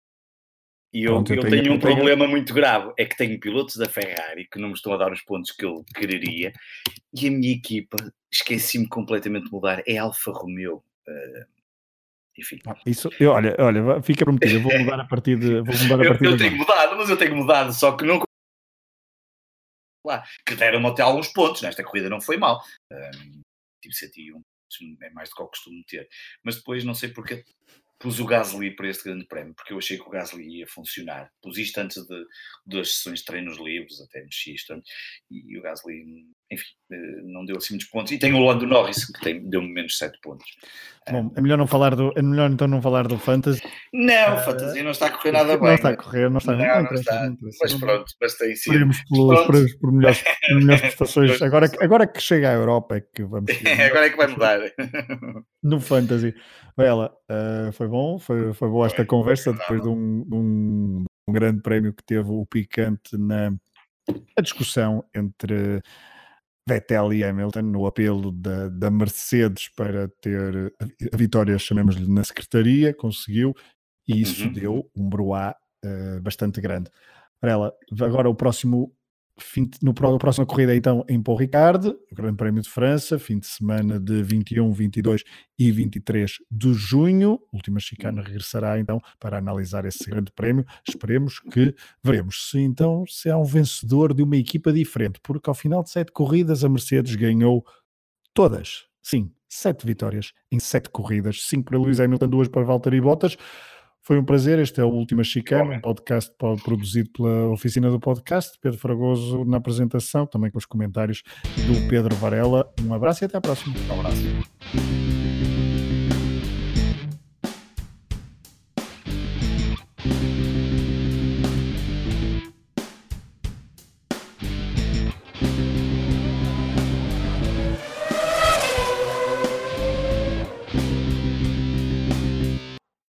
[SPEAKER 2] E eu, Pronto, eu, eu tenho, tenho, um tenho... problema muito grave, é que tenho pilotos da Ferrari que não me estão a dar os pontos que eu quereria e a minha equipa, esqueci-me completamente de mudar, é Alfa Romeo. Uh, enfim.
[SPEAKER 1] Ah, isso, eu, olha, olha, fica prometido, eu vou mudar a partir de. Vou mudar a partir
[SPEAKER 2] eu, eu tenho mudado, mas eu tenho mudado, só que não lá, que deram até alguns pontos, nesta corrida não foi mal. Um, tive 101, é mais do que eu costumo ter. Mas depois não sei porque pus o Gasly para este grande prémio, porque eu achei que o Gasly ia funcionar. Pus isto antes de, das sessões de treinos livres, até mexi isto antes, e o Gasly enfim, eh, não deu assim muitos pontos. E tem o Lando Norris, que deu-me menos 7 pontos.
[SPEAKER 1] Bom, é melhor não falar do. É melhor então não falar do Fantasy.
[SPEAKER 2] Não, o uh, Fantasy não está a correr nada bem.
[SPEAKER 1] Não está a correr, não está,
[SPEAKER 2] não, não, não está. Não mas pronto, mas tem sido.
[SPEAKER 1] Esperemos por, por, por, melhores, melhores prestações. Agora, agora que chega à Europa é que vamos.
[SPEAKER 2] agora é que vai mudar.
[SPEAKER 1] no Fantasy. Ela, uh, foi bom, foi, foi boa esta conversa depois de um, um, um grande prémio que teve o picante na a discussão entre Vettel e Hamilton no apelo da, da Mercedes para ter a vitória, chamemos-lhe, na secretaria, conseguiu, e isso uhum. deu um broá uh, bastante grande. Varela, agora o próximo no, na próxima corrida então em Paul Ricard, o Grande Prémio de França, fim de semana de 21, 22 e 23 de junho. última chicana regressará então para analisar esse Grande Prémio. Esperemos que veremos se então se há um vencedor de uma equipa diferente, porque ao final de sete corridas a Mercedes ganhou todas. Sim, sete vitórias em sete corridas, cinco para Lewis Hamilton, duas para Valtteri Bottas Foi um prazer. Este é o Última Chicana, um podcast produzido pela Oficina do Podcast. Pedro Fragoso na apresentação, também com os comentários do Pedro Varela. Um abraço e até à próxima.
[SPEAKER 2] Um abraço.